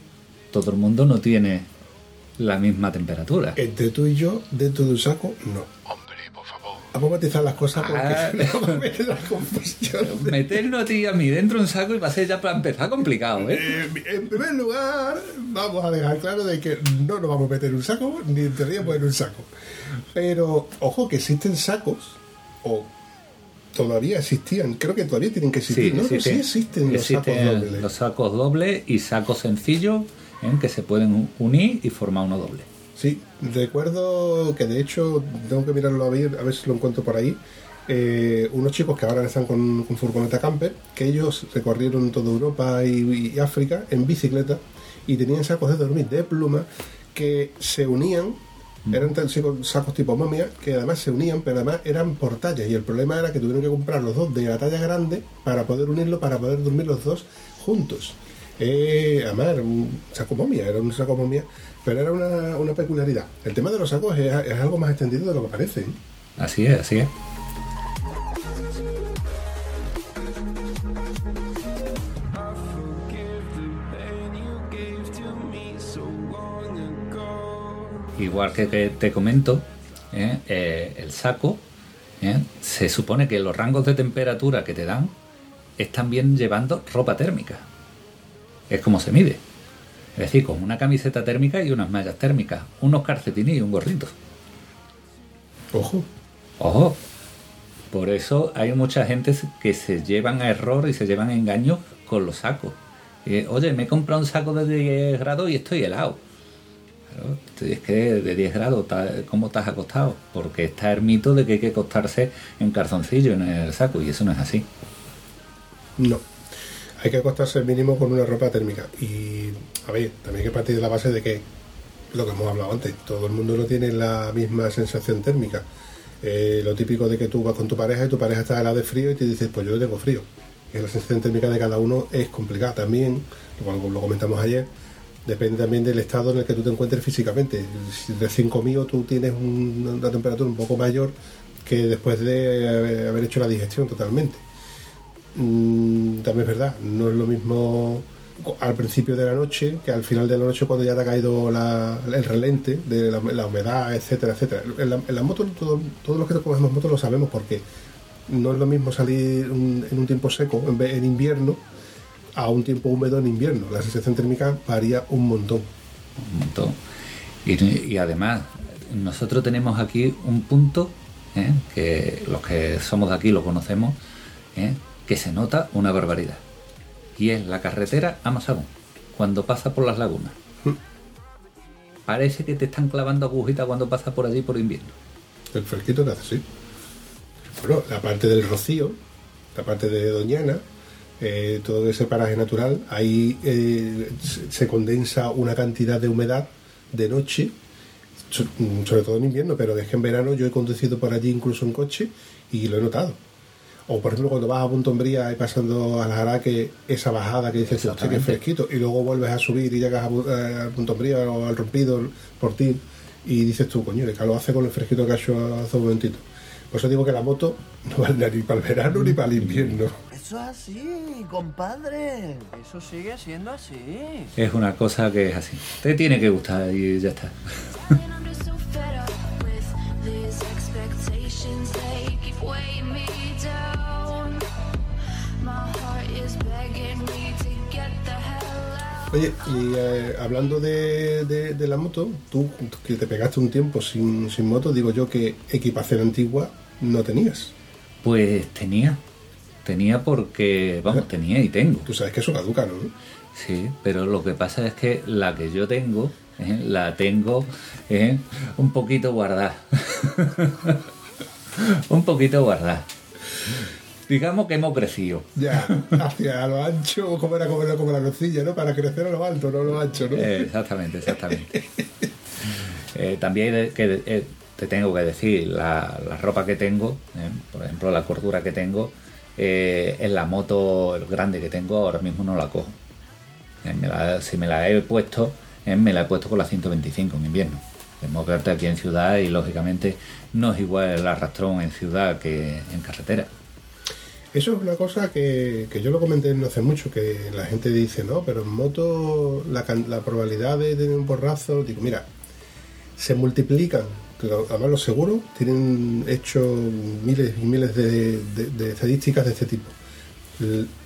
todo el mundo no tiene la misma temperatura. Entre tú y yo, dentro de un saco, no. Vamos a matizar las cosas porque Ah. vamos a meter la confusión. Meternos a ti y a mí dentro de un saco y va a ser ya para empezar complicado, ¿eh? Eh, en primer lugar, vamos a dejar claro de que no nos vamos a meter en un saco, ni en un saco. Pero, ojo, que existen sacos, o todavía existían, creo que todavía tienen que existir, ¿no? existen. sí existen los Existen sacos dobles. los sacos dobles y sacos sencillos ¿eh? que se pueden unir y formar uno doble. Sí, recuerdo que de hecho, tengo que mirarlo a ver, a ver si lo encuentro por ahí. eh, unos chicos que ahora están con, con furgoneta camper, que ellos recorrieron toda Europa y, y África en bicicleta y tenían sacos de dormir de pluma que se unían, eran tan- sacos sacos tipo momia, que además se unían, pero además eran por tallas. Y el problema era que tuvieron que comprar los dos de la talla grande para poder unirlo, para poder dormir los dos juntos. Eh, además, era un saco momia, era un saco momia, pero era una, una peculiaridad. El tema de los sacos es, algo más extendido de lo que parece. ¿eh? Así es, así es. Igual que, te comento, ¿eh? Eh, el saco, se supone que los rangos de temperatura que te dan están bien llevando ropa térmica. Es como se mide. Es decir, con una camiseta térmica y unas mallas térmicas, unos calcetines y un gorrito. Ojo, Ojo. Por eso hay mucha gente que se llevan a error y se llevan a engaño con los sacos. Eh, Oye, me he comprado un saco de 10 grados y estoy helado. Claro, es que de 10 grados, ¿cómo has acostado? Porque está el mito de que hay que acostarse en calzoncillo en el saco y eso no es así. no. Hay que acostarse mínimo con una ropa térmica. Y, a ver, también hay que partir de la base de que, lo que hemos hablado antes, todo el mundo no tiene la misma sensación térmica. Eh, lo típico de que tú vas con tu pareja y tu pareja está helada de frío y te dices, pues yo tengo frío. La sensación térmica de cada uno es complicada. También, lo comentamos ayer, depende también del estado en el que tú te encuentres físicamente. Si recién comido tú tienes un- una temperatura un poco mayor que después de haber hecho la digestión totalmente. Mm, también es verdad, no es lo mismo al principio de la noche que al final de la noche cuando ya te ha caído el relente de la, humedad, etcétera, etcétera. En la, en moto, todo- todos los que cogemos moto lo sabemos porque no es lo mismo salir en un tiempo seco en, invierno a un tiempo húmedo en invierno. La sensación térmica varía un montón. Un montón. Y, y además, nosotros tenemos aquí un punto ¿eh? que los que somos de aquí lo conocemos, ¿eh? Que se nota una barbaridad. Y es la carretera a cuando pasa por las lagunas. Parece que te están clavando agujitas cuando pasas por allí por invierno. El fresquito que hace, sí. Bueno, la parte del Rocío, la parte de Doñana, eh, todo ese paraje natural, ahí eh, se- condensa una cantidad de humedad de noche, mm, sobre todo en invierno, pero es que en verano yo he conducido por allí incluso en coche y lo he notado. O por ejemplo cuando vas a Punto Umbría y pasando a la Jaraque, esa bajada que dices, hostia, que Exactamente. fresquito, y luego vuelves a subir y llegas a, eh, al Punto Umbría o al Rompido por ti y dices tú, coño, que lo hace con el fresquito que ha hecho hace un momentito. Por eso digo que la moto no vale ni para el verano ni para el invierno. Eso es así, compadre. Eso sigue siendo así. Es una cosa que es así. Te tiene que gustar y ya está. Oye, y eh, hablando de, de- de la moto, tú que te pegaste un tiempo sin, sin moto, digo yo que equipación antigua no tenías. Pues tenía. Tenía porque, vamos, tenía y tengo. Tú sabes que eso caduca, ¿no? Sí, pero lo que pasa es que la que yo tengo, ¿eh? la tengo ¿eh? un poquito guardada. un poquito guardada. Digamos que hemos crecido. Ya, hacia lo ancho, como era como, era como la nocilla, ¿no? Para crecer a lo alto, no a lo ancho, ¿no? Eh, exactamente, exactamente. Eh, también que eh, te tengo que decir, la, la ropa que tengo, por ejemplo, la cordura que tengo, en la moto grande que tengo ahora mismo no la cojo. Me la- si me la he puesto, me la he puesto con la 125 en invierno. Tenemos que verte aquí en ciudad y lógicamente no es igual el arrastrón en ciudad que en carretera. Eso es una cosa que, que yo lo comenté no hace mucho, que la gente dice, no, pero en moto la, la probabilidad de tener un borrazo, digo, mira, se multiplican, además los seguros tienen hecho miles y miles de, de- estadísticas de este tipo.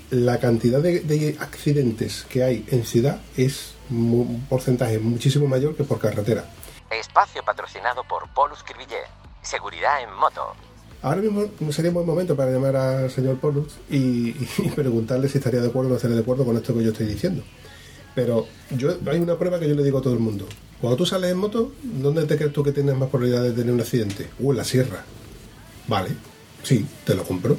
La cantidad de, de accidentes que hay en ciudad es un porcentaje muchísimo mayor que por carretera. Espacio patrocinado por Polus Cribillet. Seguridad en moto. Ahora mismo sería un buen momento para llamar al señor Polus y, y preguntarle si estaría de acuerdo o no estaría de acuerdo con esto que yo estoy diciendo. Pero yo hay una prueba que yo le digo a todo el mundo. Cuando tú sales en moto, ¿dónde te crees tú que tienes más probabilidad de tener un accidente? Uh, en la sierra. Vale, sí, te lo compro.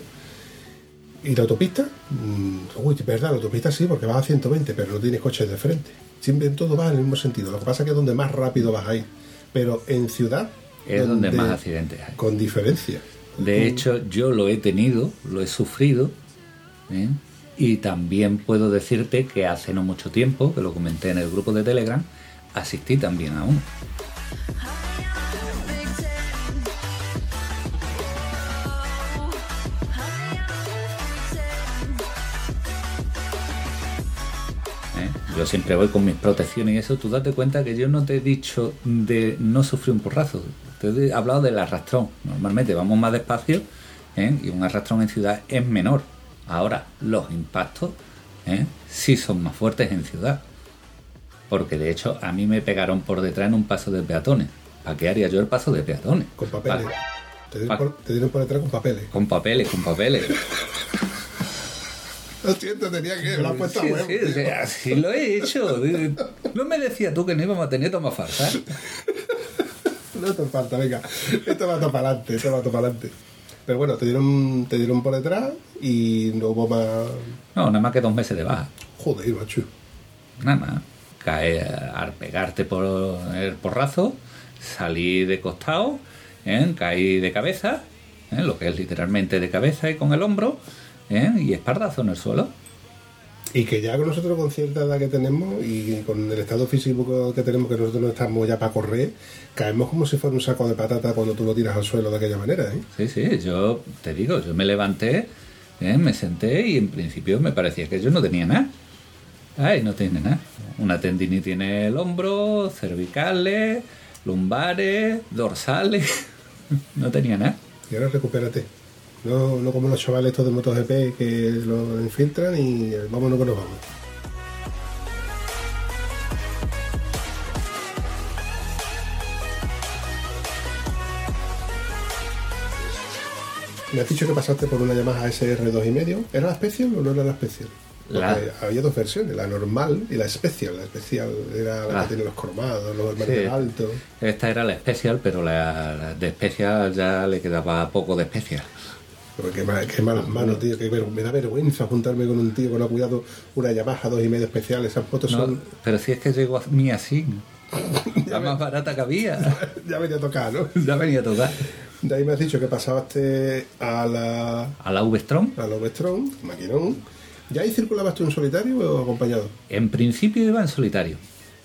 ¿Y la autopista? Mm, uy, es verdad, la autopista sí, porque vas a 120, pero no tienes coches de frente. Siempre en todo va en el mismo sentido. Lo que pasa es que es donde más rápido vas a ir. Pero en ciudad... Es donde más accidentes hay. Con diferencia. De hecho, yo lo he tenido, lo he sufrido, ¿eh? y también puedo decirte que hace no mucho tiempo, que lo comenté en el grupo de Telegram, asistí también a uno. ¿eh? Yo siempre voy con mis protecciones y eso. Tú date cuenta que yo no te he dicho de no sufrir un porrazo. Te he hablado del arrastrón. Normalmente vamos más despacio ¿eh? y un arrastrón en ciudad es menor. Ahora, los impactos ¿eh? sí son más fuertes en ciudad. Porque de hecho a mí me pegaron por detrás en un paso de peatones. ¿Para qué haría yo el paso de peatones? Con papeles. Pa- Te dieron, por, te dieron por detrás con papeles. con papeles, con papeles. Lo siento, tenía que. Lo has puesto Sí, a huevo. sí, así lo he hecho. No me decías tú que no íbamos a tener toma falsa. No te falta, venga. Esto va todo para adelante, esto va todo para adelante. Pero bueno, te dieron, te dieron por detrás y no hubo más. No, nada más que dos meses de baja. Joder, macho. Nada más. Cae al pegarte por el porrazo, salí de costado, ¿eh? caí de cabeza, ¿eh? lo que es literalmente de cabeza y con el hombro, ¿eh? y espardazo en el suelo. Y que ya con nosotros, con cierta edad que tenemos y con el estado físico que tenemos, que nosotros no estamos ya para correr, caemos como si fuera un saco de patata cuando tú lo tiras al suelo de aquella manera, ¿eh? Sí, sí, yo te digo, yo me levanté, ¿eh? me senté y en principio me parecía que yo no tenía nada. Ay, no tiene nada. Una tendinitis en el hombro, cervicales, lumbares, dorsales. No tenía nada. Y ahora recupérate. No, no como los chavales estos de MotoGP que lo infiltran y vámonos que nos vamos. Me has dicho que pasaste por una Yamaha SR2 y medio. ¿Era la Special o no era la Special? Porque La- había dos versiones, la normal y la Special. La Special era la Ah. que tiene los cromados, los Sí. altos. Esta era la especial, pero la, la de especial ya le quedaba poco de especial. Qué, mal- qué malas manos, tío. Ver- me da vergüenza juntarme con un tío que no ha cuidado una Yamaha dos y medio especial. Esas fotos No, son. pero si es que llegó a mí así. La más barata que había. ya venía a tocar, ¿no? Ya venía a tocar. De ahí me has dicho que pasaste a la. A la V-Strom. a la Ovestron, maquinón. ¿Ya ahí circulabas tú en solitario o acompañado? En principio iba en solitario,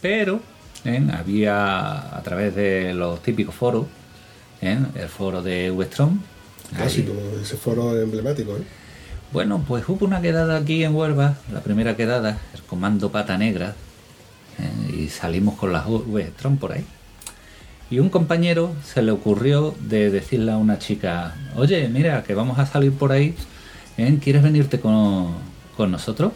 pero ¿eh? había a través de los típicos foros, ¿eh? el foro de Westrom. Clásico, ese foro emblemático, ¿eh? Bueno, pues hubo una quedada aquí en Huelva, la primera quedada, el comando Pata Negra, ¿eh? y salimos con las Westrom por ahí. Y un compañero se le ocurrió de decirle a una chica, oye, mira, que vamos a salir por ahí, ¿eh? ¿quieres venirte con, con nosotros?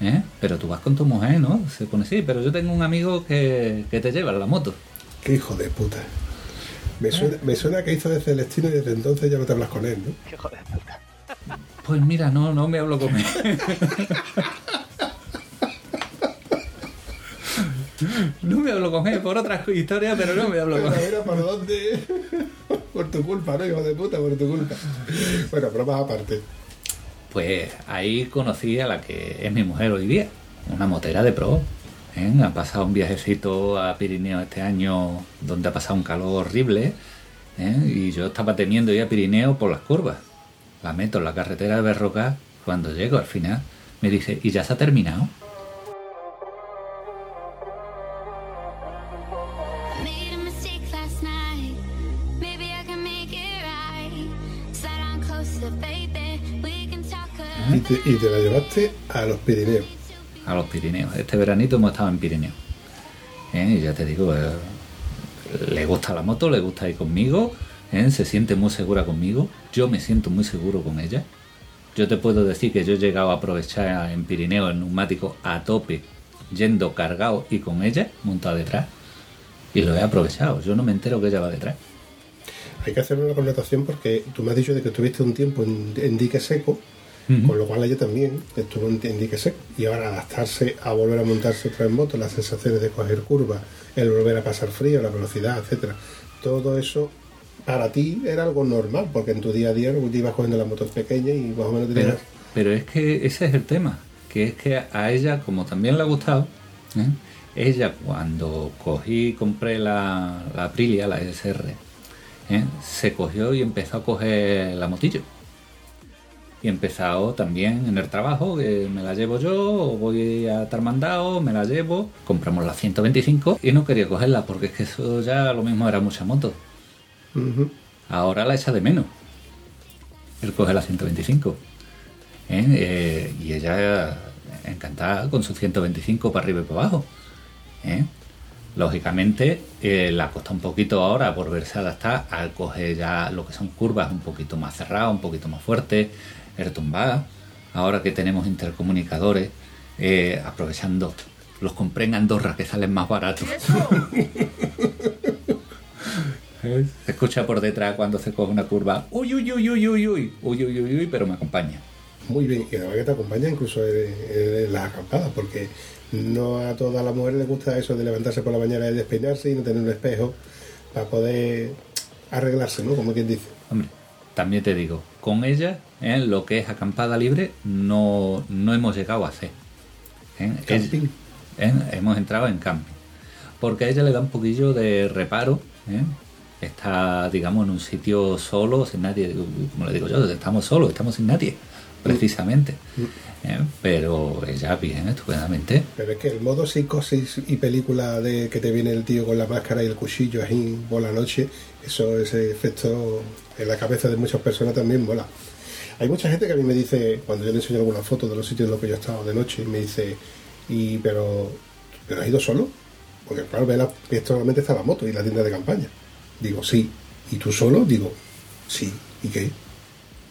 ¿eh? Pero tú vas con tu mujer, ¿no? Se pone, sí, pero yo tengo un amigo que, que te lleva en la moto. Qué hijo de puta. Me suena, me suena que hizo de Celestino y desde entonces ya no te hablas con él, ¿no? Qué hijo de puta. Pues mira, no, no me hablo con él. No me hablo con él por otras historias, pero no me hablo con él. era por dónde. por tu culpa, ¿no, hijo de puta? Por tu culpa. Bueno, bromas aparte. Pues ahí conocí a la que es mi mujer hoy día, una motera de pro. ¿Eh? Ha pasado un viajecito a Pirineo este año donde ha pasado un calor horrible ¿eh? y yo estaba temiendo ir a Pirineo por las curvas. La meto en la carretera de Berroca. Cuando llego al final me dice, ¿y ya se ha terminado? Te, y te la llevaste a los Pirineos. A los Pirineos. Este veranito hemos estado en Pirineo. ¿Eh? Y ya te digo, eh, le gusta la moto, le gusta ir conmigo, ¿eh? se siente muy segura conmigo, yo me siento muy seguro con ella. Yo te puedo decir que yo he llegado a aprovechar en Pirineo el neumático a tope, yendo cargado y con ella montada detrás. Y lo he aprovechado, yo no me entero que ella va detrás. Hay que hacer una connotación porque tú me has dicho de que estuviste un tiempo en, en dique seco, Con lo cual ella también estuvo en, en dique seco. Y ahora adaptarse a volver a montarse otra en moto, las sensaciones de coger curvas, el volver a pasar frío, la velocidad, etcétera Todo eso para ti era algo normal, porque en tu día a día te ibas cogiendo las motos pequeñas y más o menos Pero, tenías... pero es que ese es el tema, que es que a ella, como también le ha gustado, ¿eh? ella cuando cogí y compré la, la Aprilia, la SR, ¿eh? se cogió y empezó a coger la motillo. Y he empezado también en el trabajo, que me la llevo yo, o voy a estar mandado, me la llevo, compramos la 125 y no quería cogerla porque es que eso ya lo mismo era mucha moto. Ahora la echa de menos. Él coge la 125. ¿eh? Eh, y ella encantada con su 125 para arriba y para abajo. ¿eh? Lógicamente, la costa un poquito ahora por verse adaptada al coger ya lo que son curvas un poquito más cerradas, un poquito más fuertes, retumbadas. Ahora que tenemos intercomunicadores, eh, aprovechando, los compré en Andorra que salen más baratos. Se escucha por detrás cuando se coge una curva. Uy, uy, uy, uy, uy, uy, uy, uy, uy, uy, pero me acompaña. Muy bien, y además que te acompaña incluso en, en las acampadas, porque no a todas las mujeres les gusta eso de levantarse por la mañana y despeinarse y no tener un espejo para poder arreglarse, ¿no? Como quien dice. Hombre, también te digo, con ella, ¿eh? lo que es acampada libre, no, no hemos llegado a hacer. ¿eh? Camping. Es-. Hemos entrado en camping. Porque a ella le da un poquillo de reparo. ¿eh? Está, digamos, en un sitio solo, sin nadie. Como le digo yo, estamos solos, estamos sin nadie, precisamente. ¿eh? Pero ella bien, estupendamente. Pero es que el modo psicosis y película de que te viene el tío con la máscara y el cuchillo ahí por la noche, eso, ese efecto en la cabeza de muchas personas también mola. Hay mucha gente que a mí me dice, cuando yo le enseño alguna foto de los sitios en los que yo he estado de noche, me dice, y pero, ¿pero has ido solo? Porque claro, ve la, solamente está la moto y la tienda de campaña. Digo, sí. ¿Y tú solo? Digo, sí. ¿Y qué?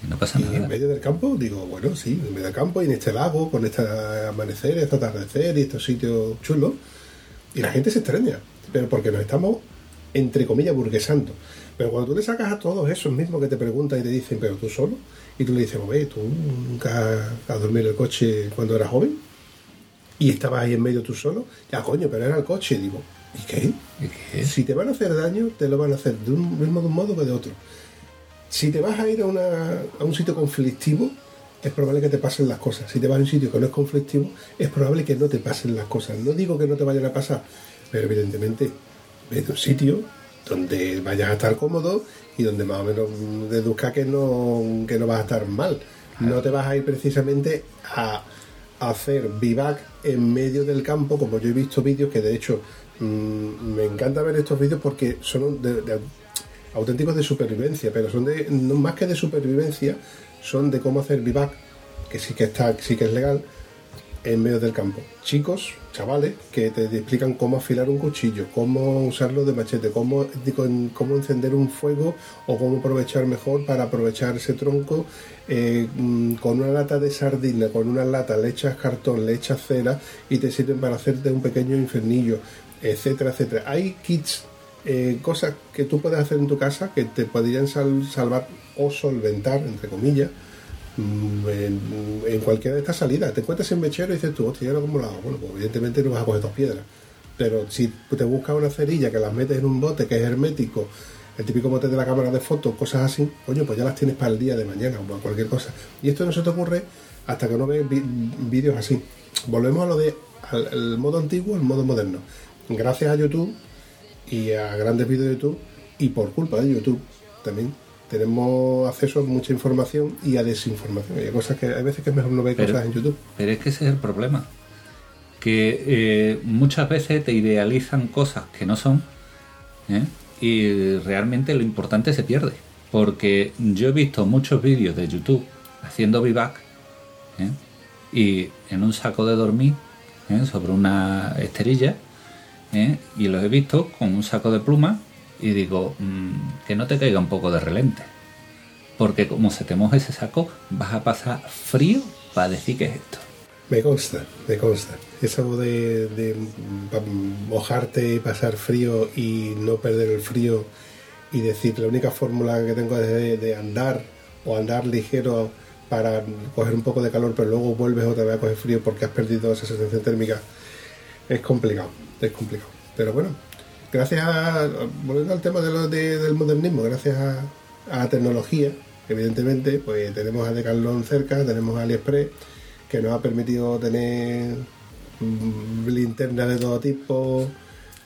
No pasa Y en nada. medio del campo, digo, bueno, sí, en medio del campo y en este lago, con este amanecer, este atardecer y estos sitios chulos. Y la gente se extraña, pero porque nos estamos, entre comillas, burguesando. Pero cuando tú le sacas a todos esos mismos que te preguntan y te dicen, pero tú solo, y tú le dices, oye, tú nunca has dormido en el coche cuando eras joven y estabas ahí en medio tú solo, ya coño, pero era el coche, digo, ¿y qué? ¿Y qué? Si te van a hacer daño, te lo van a hacer de un mismo de un modo que de otro. Si te vas a ir a, una- a un sitio conflictivo, es probable que te pasen las cosas. Si te vas a un sitio que no es conflictivo, es probable que no te pasen las cosas. No digo que no te vayan a pasar, pero evidentemente vete a un sitio donde vayas a estar cómodo y donde más o menos deduzca que no, que no vas a estar mal. No te vas a ir precisamente a hacer vivac en medio del campo, como yo he visto vídeos que de hecho mm, me encanta ver estos vídeos porque son auténticos de supervivencia, pero son de no más que de supervivencia, son de cómo hacer vivac, que sí que está, sí que es legal, en medio del campo. Chicos, chavales, que te explican cómo afilar un cuchillo, cómo usarlo de machete, cómo, cómo encender un fuego o cómo aprovechar mejor para aprovechar ese tronco. eh, mm, con una lata de sardina, con una lata le echas cartón, le echas cera y te sirven para hacerte un pequeño infernillo, etcétera, etcétera. Hay kits, eh, cosas que tú puedes hacer en tu casa que te podrían sal- salvar o solventar, entre comillas, en, en cualquiera de estas salidas. Te encuentras en mechero y dices tú, hostia, ¿y ahora cómo lo hago? Bueno, pues evidentemente no vas a coger dos piedras. Pero si te buscas una cerilla que las metes en un bote que es hermético, el típico bote de la cámara de fotos, cosas así, coño, pues ya las tienes para el día de mañana o para cualquier cosa. Y esto no se te ocurre hasta que no ves vídeos así. Volvemos a lo de al modo antiguo, al modo moderno. Gracias a YouTube y a grandes vídeos de YouTube y por culpa de YouTube también tenemos acceso a mucha información y a desinformación. Hay cosas que hay veces que es mejor no ver Pero- cosas en YouTube. Pero es que ese es el problema. Que eh, muchas veces te idealizan cosas que no son ¿eh? y realmente lo importante se pierde. Porque yo he visto muchos vídeos de YouTube haciendo vivac ¿eh? y en un saco de dormir sobre una esterilla y los he visto con un saco de plumas y digo mm, que no te caiga un poco de relente. Porque como se te moja ese saco, vas a pasar frío para decir que es esto. Me consta, me consta. Eso de, de mojarte y pasar frío y no perder el frío y decir la única fórmula que tengo es de, de andar o andar ligero para coger un poco de calor, pero luego vuelves otra vez a coger frío porque has perdido esa sensación térmica. Es complicado, es complicado. Pero bueno, gracias a, volviendo al tema de lo de- del modernismo, gracias a, a la tecnología, evidentemente, pues tenemos a Decathlon cerca, tenemos a AliExpress, que nos ha permitido tener mm, linternas de todo tipo,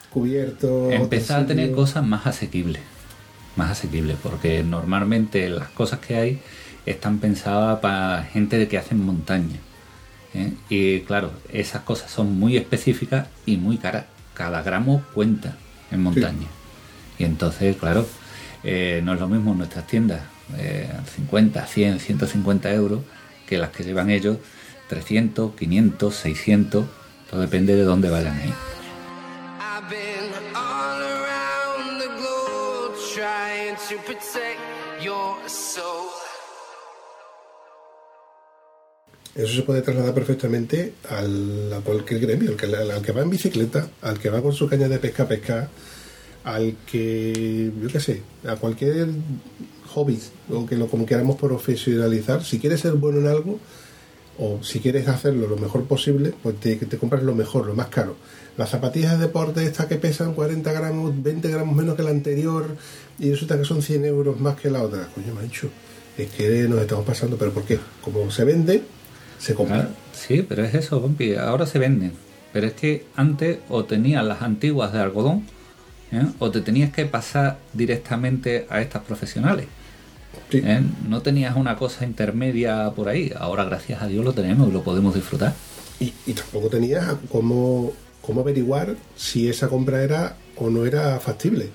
cubiertos. Empezar a tener cosas más asequibles. Más asequibles, porque normalmente las cosas que hay están pensadas para gente de que hacen montaña. ¿eh? Y claro, esas cosas son muy específicas y muy caras. Cada gramo cuenta en montaña. Y entonces, claro, eh, no es lo mismo nuestras tiendas, eh, 50, 100, 150 euros, que las que llevan ellos 300, 500, 600, todo depende de dónde vayan ahí. To protect your soul. Eso se puede trasladar perfectamente al, a cualquier gremio, al que, va en bicicleta, al que va con su caña de pesca a pescar, al que, yo qué sé, a cualquier hobby, o que lo como queramos profesionalizar. Si quieres ser bueno en algo, o si quieres hacerlo lo mejor posible, pues te, compras lo mejor, lo más caro. Las zapatillas de deporte estas que pesan 40 gramos, 20 gramos menos que la anterior, y resulta que son 100 euros más que la otra. Coño, macho, es que nos estamos pasando, pero ¿por qué? Como se vende, se compra. Claro, sí, pero es eso, compi. Ahora se venden. Pero es que antes o tenías las antiguas de algodón ¿eh? o te tenías que pasar directamente a estas profesionales. Sí. ¿eh? No tenías una cosa intermedia por ahí. Ahora, gracias a Dios, lo tenemos y lo podemos disfrutar. Y, y tampoco tenías cómo, cómo averiguar si esa compra era o no era factible.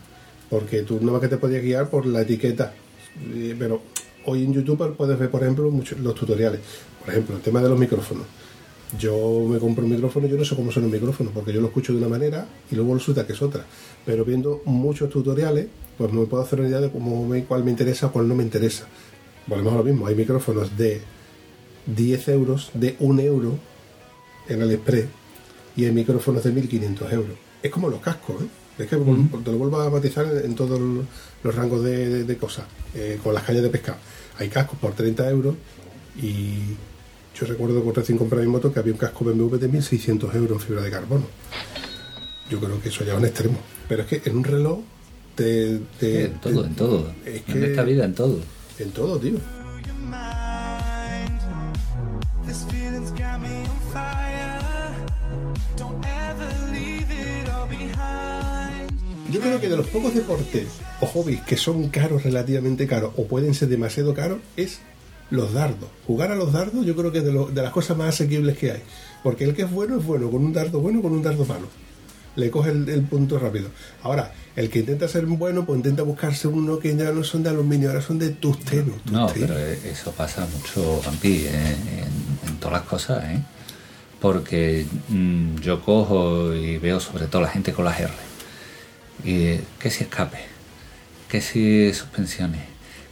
Porque tú no que te podías guiar por la etiqueta. Eh, Pero hoy en YouTube puedes ver, por ejemplo, muchos, los tutoriales. Por ejemplo, el tema de los micrófonos. Yo me compro un micrófono y yo no sé cómo son los micrófonos, porque yo lo escucho de una manera y luego resulta que es otra. Pero viendo muchos tutoriales, pues me puedo hacer una idea de cómo me- cuál me interesa o cuál no me interesa. Volvemos a lo mismo, hay micrófonos de 10 euros, de 1 euro en AliExpress y hay micrófonos de 1500 euros. Es como los cascos, ¿eh? Es que te lo vuelvo a matizar en, todos los- los rangos de, de- de cosas, eh, con las cañas de pesca. Hay cascos por 30 euros y yo recuerdo cuando recién compré mi moto que había un casco BMW de 1600 euros en fibra de carbono. Yo creo que eso ya es un extremo. Pero es que en un reloj te... te- en todo, te- en todo. Es En que esta vida, en todo. en todo, tío. Yo creo que de los pocos deportes o hobbies que son caros, relativamente caros, o pueden ser demasiado caros, es los dardos. Jugar a los dardos yo creo que es de, lo- de las cosas más asequibles que hay. Porque el que es bueno es bueno, con un dardo bueno, con un dardo malo. Le coge el, el punto rápido. Ahora, el que intenta ser bueno, pues intenta buscarse uno que ya no son de aluminio, ahora son de tusteno. No, tusteno. pero eso pasa mucho, Vampi, eh, en, en todas las cosas, ¿eh? porque mm, yo cojo y veo sobre todo la gente con las R. Y que si escape, que si suspensiones,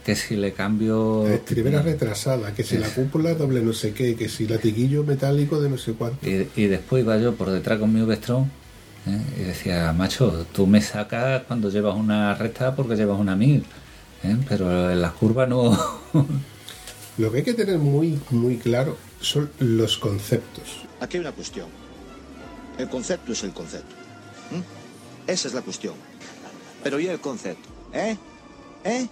que si le cambio... La estribera retrasada, que si la cúpula doble no sé qué, que si latiguillo metálico de no sé cuánto. Y, y después iba yo por detrás con mi Vestron y decía, macho, tú me sacas cuando llevas una recta porque llevas una mil, ¿eh? pero en las curvas no... Lo que hay que tener muy, muy claro son los conceptos. Aquí hay una cuestión. El concepto es el concepto. Esa es la cuestión. Pero ¿y el concepto? ¿Eh? ¿Eh?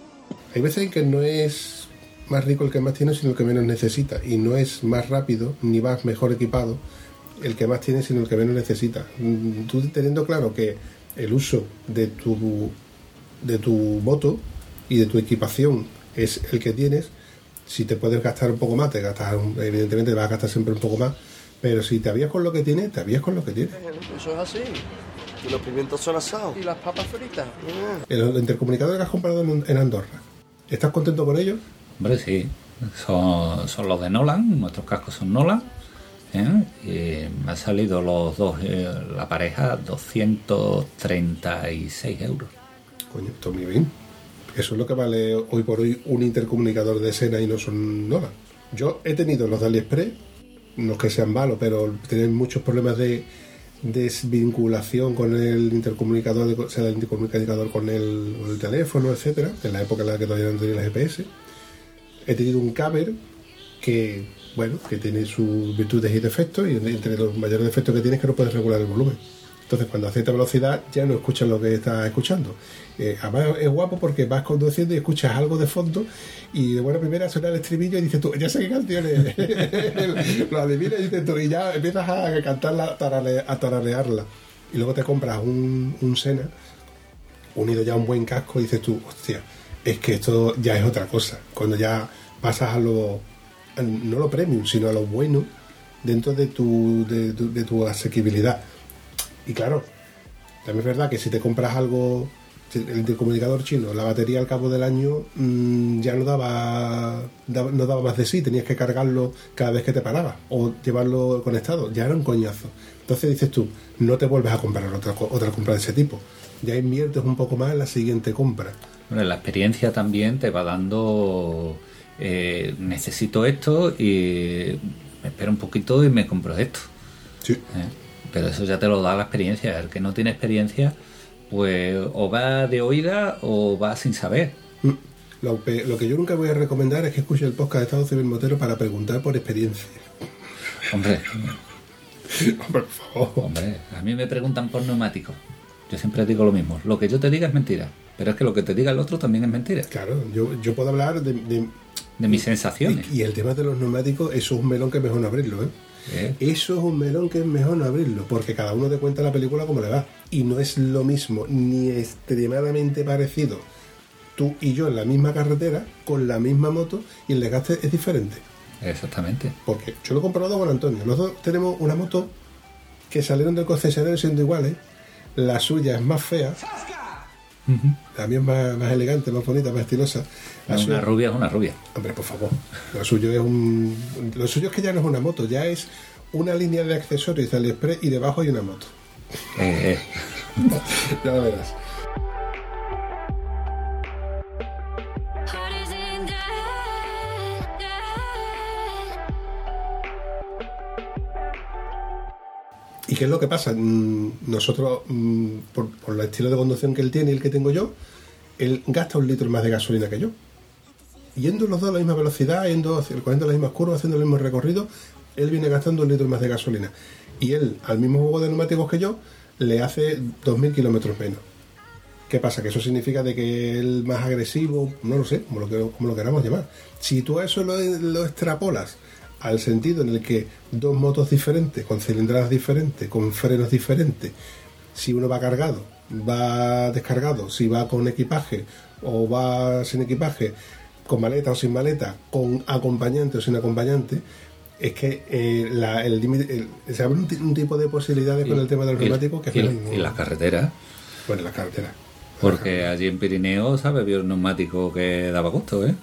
Hay veces en que no es más rico el que más tiene, sino el que menos necesita. Y no es más rápido ni más mejor equipado el que más tiene, sino el que menos necesita. Mm, Tú teniendo claro que el uso de tu, de tu moto y de tu equipación es el que tienes, si te puedes gastar un poco más, te gastas, evidentemente te vas a gastar siempre un poco más, pero si te avías con lo que tienes, te avías con lo que tienes. Eso es así. Y los pimientos son asados. Y las papas fritas. El intercomunicador que has comprado en, en Andorra, ¿estás contento con ellos? Hombre, sí, son, son los de Nolan, nuestros cascos son Nolan. ¿eh? Y me han salido los dos, eh, la pareja, 236 euros. Coño, esto muy bien. Eso es lo que vale hoy por hoy un intercomunicador de escena y no son Nova. Yo he tenido los de AliExpress, no es que sean malos, pero tienen muchos problemas de desvinculación con el intercomunicador, o sea, el intercomunicador con el, con el teléfono, etcétera, en la época en la que todavía no tenía el GPS. He tenido un cover que, bueno, que tiene sus virtudes y defectos, y entre los mayores defectos que tiene es que no puedes regular el volumen. Entonces, cuando hace esta velocidad, ya no escuchas lo que estás escuchando. Eh, además, es guapo porque vas conduciendo y escuchas algo de fondo, y de buena primera suena el estribillo y dices tú, ya sé qué canciones. lo adivinas y dices tú, y ya empiezas a cantarla, a, tarare- a tararearla. Y luego te compras un, un Sena, unido ya a un buen casco, y dices tú, hostia, es que esto ya es otra cosa. Cuando ya pasas a lo, a- no lo premium, sino a lo bueno dentro de tu, de, de tu asequibilidad. Y claro, también es verdad que si te compras algo, el intercomunicador chino, la batería al cabo del año mm, ya no daba, daba- no daba más de sí, tenías que cargarlo cada vez que te parabas o llevarlo conectado, ya era un coñazo. Entonces dices tú, no te vuelves a comprar otra, otra compra de ese tipo, ya inviertes un poco más en la siguiente compra. Bueno, la experiencia también te va dando, eh, necesito esto y me espero un poquito y me compro esto. Sí. ¿Eh? Pero eso ya te lo da la experiencia. El que no tiene experiencia, pues o va de oída o va sin saber. Mm. Lo, que yo nunca voy a recomendar es que escuche el podcast de Estado Civil Motero para preguntar por experiencia. Hombre, Hombre, por favor. hombre, a mí me preguntan por neumáticos. Yo siempre digo lo mismo. Lo que yo te diga es mentira. Pero es que lo que te diga el otro también es mentira. Claro, yo, yo puedo hablar de, de- De mis sensaciones. Y el tema de los neumáticos, eso es un melón que es mejor no abrirlo, ¿eh? ¿Eh? Eso es un melón que es mejor no abrirlo, porque cada uno te cuenta la película como le va. Y no es lo mismo, ni extremadamente parecido tú y yo en la misma carretera, con la misma moto, y el desgaste es diferente. Exactamente. Porque yo lo he comprobado con Antonio. Los dos tenemos una moto que salieron del concesionario siendo iguales. La suya es más fea. Es más, más elegante, más bonita, más estilosa. La Una suya- rubia es una rubia. Hombre, por favor. Lo suyo es un. Lo suyo es que ya no es una moto, ya es una línea de accesorios de AliExpress y debajo hay una moto. Eh, eh. ya lo verás. ¿Y qué es lo que pasa? Mm, Nosotros, mm, por, por el estilo de conducción que él tiene y el que tengo yo, él gasta un litro más de gasolina que yo. Yendo los dos a la misma velocidad, yendo, cogiendo las mismas curvas, haciendo el mismo recorrido, él viene gastando un litro más de gasolina. Y él, al mismo juego de neumáticos que yo, le hace 2.000 kilómetros menos. ¿Qué pasa? Que eso significa de que él más agresivo, no lo sé, como lo, queramos llamar. Si tú a eso lo extrapolas al sentido en el que dos motos diferentes, con cilindradas diferentes, con frenos diferentes, si uno va cargado, va descargado, si va con equipaje o va sin equipaje, con maleta o sin maleta, con acompañante o sin acompañante, es que eh, la- el límite, se abre un, ti- un tipo de posibilidades con el tema de los Y- neumáticos que es y, no- y las carreteras. bueno, en las carreteras. Porque allí en Pirineo, ¿sabes? Vio un neumático que daba gusto, ¿eh?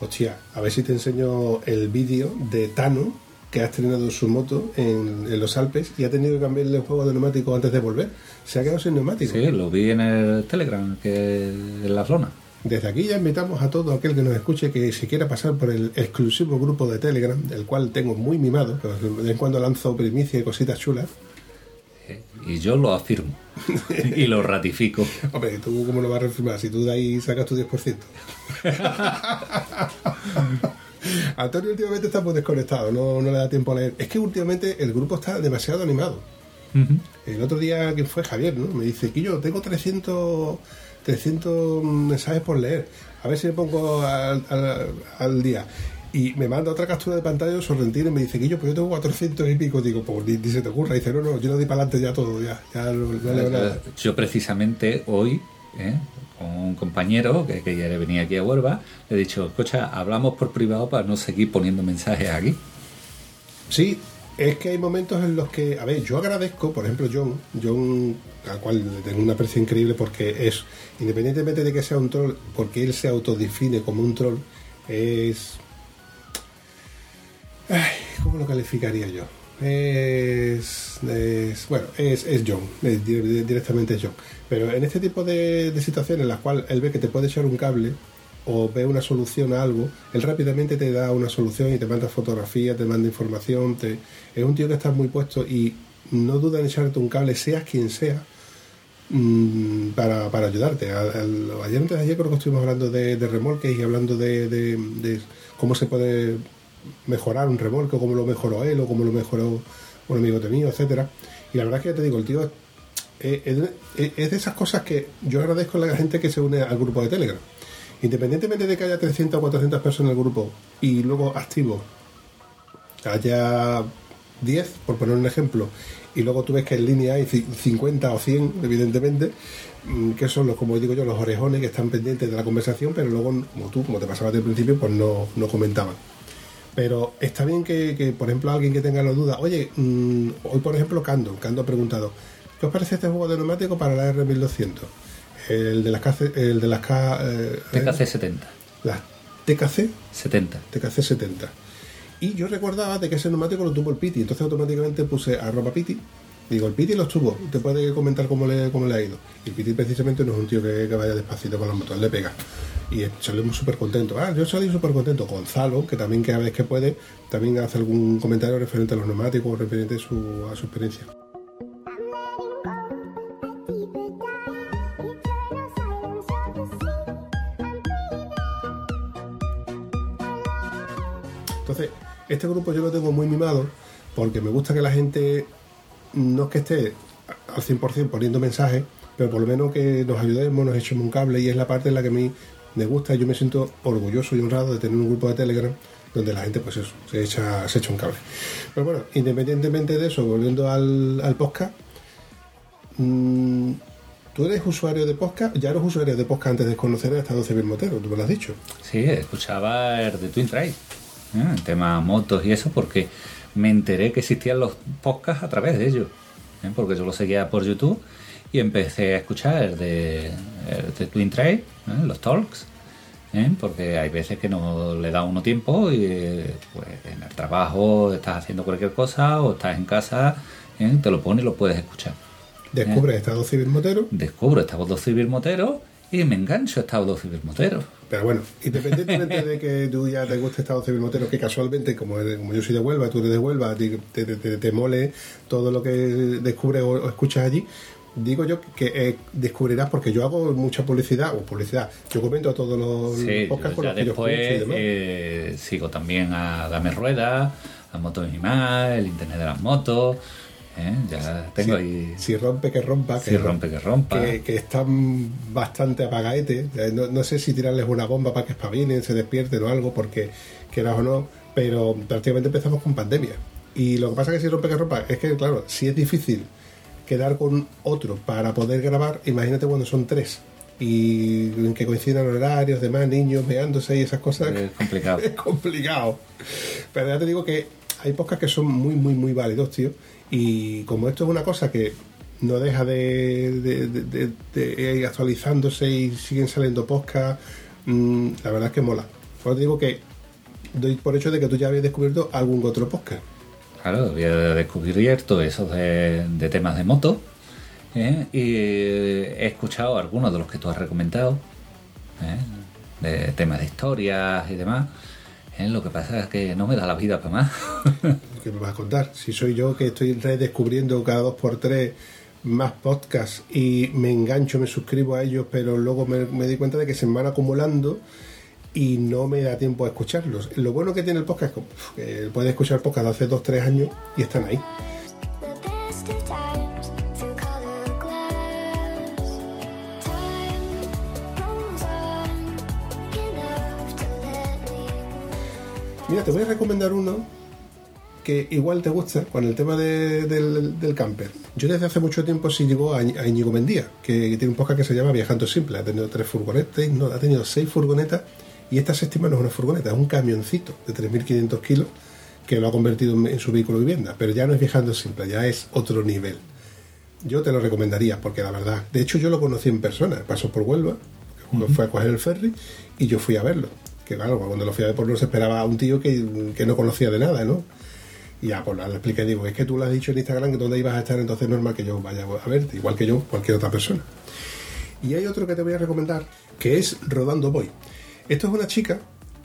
Hostia, a ver si te enseño el vídeo de Tano que ha estrenado su moto en, en los Alpes y ha tenido que cambiarle el juego de neumáticos antes de volver. Se ha quedado sin neumáticos. Sí, lo vi en el Telegram, que en la zona. Desde aquí ya invitamos a todo aquel que nos escuche que si quiera pasar por el exclusivo grupo de Telegram, del cual tengo muy mimado, pero de vez en cuando lanzo primicia y cositas chulas. Y yo lo afirmo. y lo ratifico. Hombre, ¿tú cómo lo vas a reafirmar? Si tú de ahí sacas tu 10%. Antonio últimamente está muy desconectado, no, no le da tiempo a leer. Es que últimamente el grupo está demasiado animado. El otro día, que fue Javier, ¿no? Me dice, que yo tengo 300, 300 mensajes por leer. A ver si me pongo al, al- al día. Y me manda otra captura de pantalla de Sorrentino y me dice, que yo, pues yo tengo 400 y pico. Digo, pues ni, ni se te ocurra. dice, no, no, yo lo di para adelante ya todo, ya, ya no, no leo nada. Yo precisamente hoy, ¿eh? con un compañero que, que ya venía aquí a Huelva, le he dicho, escucha, hablamos por privado para no seguir poniendo mensajes aquí. Sí, es que hay momentos en los que, a ver, yo agradezco, por ejemplo, John, John, al cual le tengo un aprecio increíble porque es, independientemente de que sea un troll, porque él se autodefine como un troll, es... Ay, ¿Cómo lo calificaría yo? Es, bueno, es, es John, directamente es John. Pero en este tipo de, de situaciones en las cuales él ve que te puede echar un cable o ve una solución a algo, él rápidamente te da una solución y te manda fotografías, te manda información. Te... Es un tío que está muy puesto y no duda en echarte un cable, seas quien sea, mm, para, para ayudarte. Ayer antes de ayer creo que estuvimos hablando de, remolques y hablando de cómo se puede mejorar un remolque, o cómo lo mejoró él, o cómo lo mejoró un amigo mío, etcétera. Y la verdad es que ya te digo, el tío es, es- es- de esas cosas que yo agradezco a la gente que se une al grupo de Telegram. Independientemente de que haya 300 o 400 personas en el grupo y luego activo haya 10, por poner un ejemplo, y luego tú ves que en línea hay ci- 50 o 100, evidentemente, mm, que son los, como digo yo, los orejones que están pendientes de la conversación, pero luego, como tú, como te pasaba al principio, pues no, no comentaban. Pero está bien que, que, por ejemplo, alguien que tenga la duda, oye, mm, hoy por ejemplo, Cando, Cando ha preguntado, ¿qué os parece este juego de neumático para la R1200? El de las KC, el de las K, eh, TKC 70. las TKC 70. TKC 70. Y yo recordaba de que ese neumático lo tuvo el Piti, entonces automáticamente puse arroba Piti. Digo, el Piti los tuvo, te puede comentar cómo le, cómo le ha ido. Y el Piti precisamente no es un tío que, que vaya despacito con la moto, él le pega. Y salimos súper contentos. Ah, yo salí súper contento. Gonzalo, que también cada vez que puede, también hace algún comentario referente a los neumáticos, referente a su, a su experiencia. Entonces, este grupo yo lo tengo muy mimado porque me gusta que la gente no es que esté al 100% poniendo mensajes, pero por lo menos que nos ayudemos, nos echemos un cable y es la parte en la que a mí me gusta yo me siento orgulloso y honrado de tener un grupo de Telegram donde la gente pues eso, se echa, se echa un cable. Pero bueno, independientemente de eso, volviendo al, al podcast, mm, tú eres usuario de podcast, ya eres usuario de podcast antes de conocer el Estado Civil Motero, tú me lo has dicho. Sí, escuchaba el de Twin Trail, ¿eh? el tema motos y eso, porque me enteré que existían los podcasts a través de ellos, ¿eh? porque yo lo seguía por YouTube y empecé a escuchar el de, el de Twin Trail, ¿eh? los talks, ¿eh? porque hay veces que no le da uno tiempo y eh, pues en el trabajo estás haciendo cualquier cosa o estás en casa, ¿eh? te lo pones y lo puedes escuchar. Descubres Estado Civil Motero. Descubro Estado Civil Motero y me engancho a Estado Civil Motero. Pero bueno, independientemente de que tú ya te guste Estado Civil Motero, que casualmente, como, yo soy de Huelva, tú eres de Huelva, te, te, te- te mole todo lo que descubres o, o escuchas allí, digo yo que eh, descubrirás, porque yo hago mucha publicidad, o publicidad, yo comento todos los Sí, podcasts con los que yo y demás. eh, sigo también a Dame Rueda, a Motos y más, el Internet de las Motos. ¿eh? Ya tengo si, ahí. si rompe que rompa, Si rompe que rompa. que, que están bastante apagaetes. Eh, No, no sé si tirarles una bomba para que espabilen, se despierten o algo, porque quieras o no, pero prácticamente empezamos con pandemia. Y lo que pasa es que si rompe que rompa, es que, claro, si es difícil quedar con otro para poder grabar, imagínate cuando son tres y en que coincidan horarios, demás, niños meándose y esas cosas. Es complicado. es complicado. Pero ya te digo que hay podcasts que son muy, muy, muy válidos, tío. Y como esto es una cosa que no deja de, de- de- ir actualizándose y siguen saliendo podcasts, mm, la verdad es que mola. Pues te digo que doy por hecho de que tú ya habías descubierto algún otro podcast. Claro, había descubierto esos de, de temas de moto ¿eh? y he escuchado algunos de los que tú has recomendado, ¿eh? de temas de historias y demás. ¿eh? Lo que pasa es que no me da la vida para más. ¿Qué me vas a contar? Si soy yo que estoy redescubriendo cada dos por tres más podcasts y me engancho, me suscribo a ellos, pero luego me, me doy cuenta de que se me van acumulando y no me da tiempo a escucharlos. Lo bueno que tiene el podcast es que puedes escuchar podcast de hace dos, tres años y están ahí. Mira, te voy a recomendar uno que igual te gusta con el tema de- del, del camper. Yo desde hace mucho tiempo sí llevo a, Íñ- a Íñigo Mendía, que tiene un podcast que se llama Viajando Simple. Ha tenido tres furgonetas, no, ha tenido seis furgonetas y esta séptima no es una furgoneta, es un camioncito de 3.500 kilos que lo ha convertido en, su vehículo vivienda. Pero ya no es Viajando Simple, ya es otro nivel. Yo te lo recomendaría porque la verdad, de hecho yo lo conocí en persona, pasó por Huelva, cuando fue a coger el ferry y yo fui a verlo. Que claro, cuando lo fui a ver por no se esperaba a un tío que, que no conocía de nada, ¿no? Y ya, pues le expliqué, digo, es que tú lo has dicho en Instagram que dónde ibas a estar, entonces es normal que yo vaya a verte, igual que yo, cualquier otra persona. Y hay otro que te voy a recomendar, que es Rodando Boy. Esto es una chica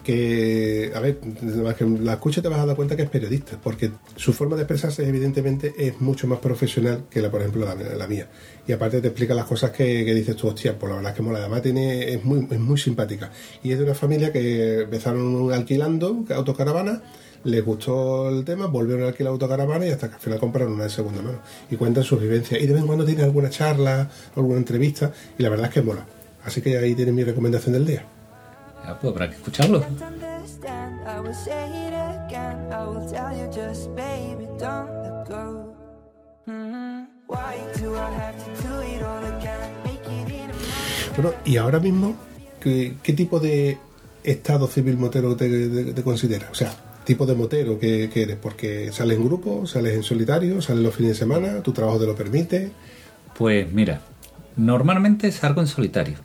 que, a ver, que la escucha te vas a dar cuenta que es periodista, porque su forma de expresarse evidentemente es mucho más profesional que la, por ejemplo, la, mía. Y aparte te explica las cosas que, dices tú, hostia, pues la verdad es que mola. Además tiene, es muy, es muy simpática. Y es de una familia que empezaron alquilando autocaravana, les gustó el tema, volvieron a alquilar autocaravana y hasta que al final compraron una de segunda mano. Y cuentan sus vivencias. Y de vez en cuando tiene alguna charla, alguna entrevista, y la verdad es que mola. Así que ahí tienes mi recomendación del día. Ya, pues habrá que escucharlo. Bueno, y ahora mismo, ¿qué, qué tipo de estado civil motero te, te- te consideras? O sea, tipo de motero que, que eres, porque sales en grupo, sales en solitario, sales los fines de semana, tu trabajo te lo permite. Pues mira, normalmente salgo en solitario.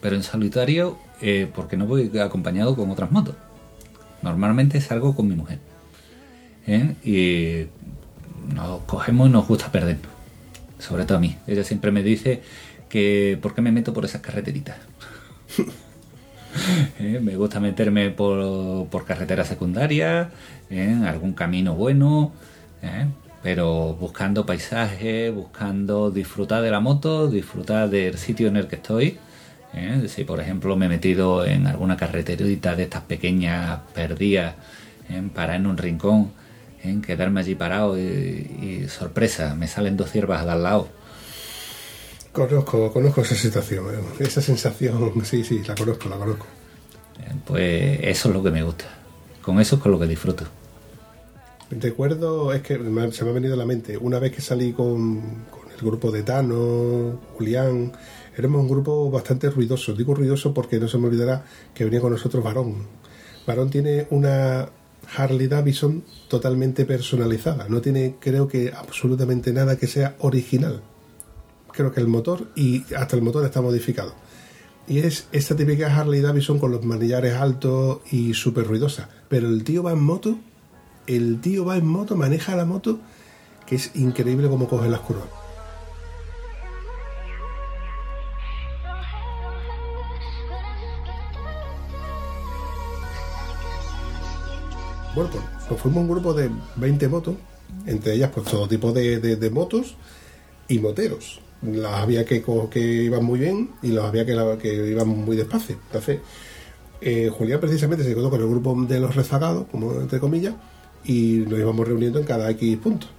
Pero en solitario eh, porque no voy acompañado con otras motos. Normalmente salgo con mi mujer. ¿eh? Y nos cogemos y nos gusta perdernos. Sobre todo a mí. Ella siempre me dice que por qué me meto por esas carreteritas. ¿Eh? Me gusta meterme por, por carretera secundaria, en algún camino bueno, pero buscando paisaje, buscando disfrutar de la moto, disfrutar del sitio en el que estoy. ¿Eh? Si por ejemplo me he metido en alguna carreterita de estas pequeñas perdidas, ¿eh? parar en un rincón, ¿eh? quedarme allí parado y, y sorpresa, me salen dos ciervas al lado. Conozco, conozco esa situación, eh, esa sensación, sí, sí, la conozco, la conozco. Eh, Pues eso es lo que me gusta. Con eso es con lo que disfruto. Recuerdo, es que se me ha venido a la mente, una vez que salí con el grupo de Tano, Julián, éramos un grupo bastante ruidoso. Digo ruidoso porque no se me olvidará que venía con nosotros Varón. Varón tiene una Harley Davidson totalmente personalizada. No tiene, creo que, absolutamente nada que sea original. Creo que el motor y hasta el motor está modificado. Y es esta típica Harley Davidson con los manillares altos y súper ruidosa. Pero el tío va en moto, el tío va en moto, maneja la moto, que es increíble cómo coge las curvas. Bueno, pues fuimos un grupo de 20 motos, entre ellas pues todo tipo de, motos y moteros. Las había que, iban muy bien y los había que, iban muy despacio. Entonces, eh, Julián precisamente se quedó con el grupo de los rezagados, como entre comillas, y nos íbamos reuniendo en cada X puntos.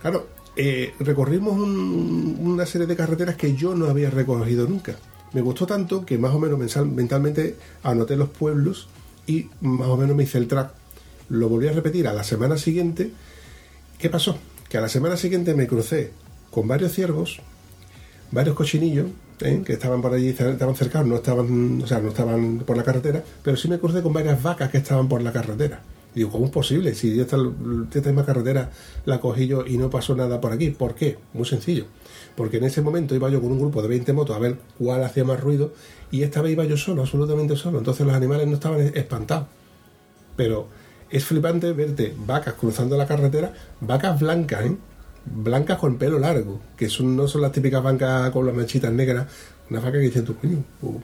Claro, eh, recorrimos un- una serie de carreteras que yo no había recorrido nunca. Me gustó tanto que más o menos mentalmente anoté los pueblos y más o menos me hice el track. Lo volví a repetir a la semana siguiente. ¿Qué pasó? Que a la semana siguiente me crucé con varios ciervos, varios cochinillos ¿eh? que estaban por allí, estaban cercanos, no estaban, o sea, no estaban por la carretera, pero sí me crucé con varias vacas que estaban por la carretera. Digo, ¿cómo es posible? Si esta, esta misma carretera la cogí yo y no pasó nada por aquí. ¿Por qué? Muy sencillo. Porque en ese momento iba yo con un grupo de 20 motos a ver cuál hacía más ruido y esta vez iba yo solo, absolutamente solo. Entonces los animales no estaban espantados. Pero es flipante verte vacas cruzando la carretera, vacas blancas, ¿eh? blancas con pelo largo, que son, no son las típicas vacas con las manchitas negras, una vaca que dice tu coño, uh,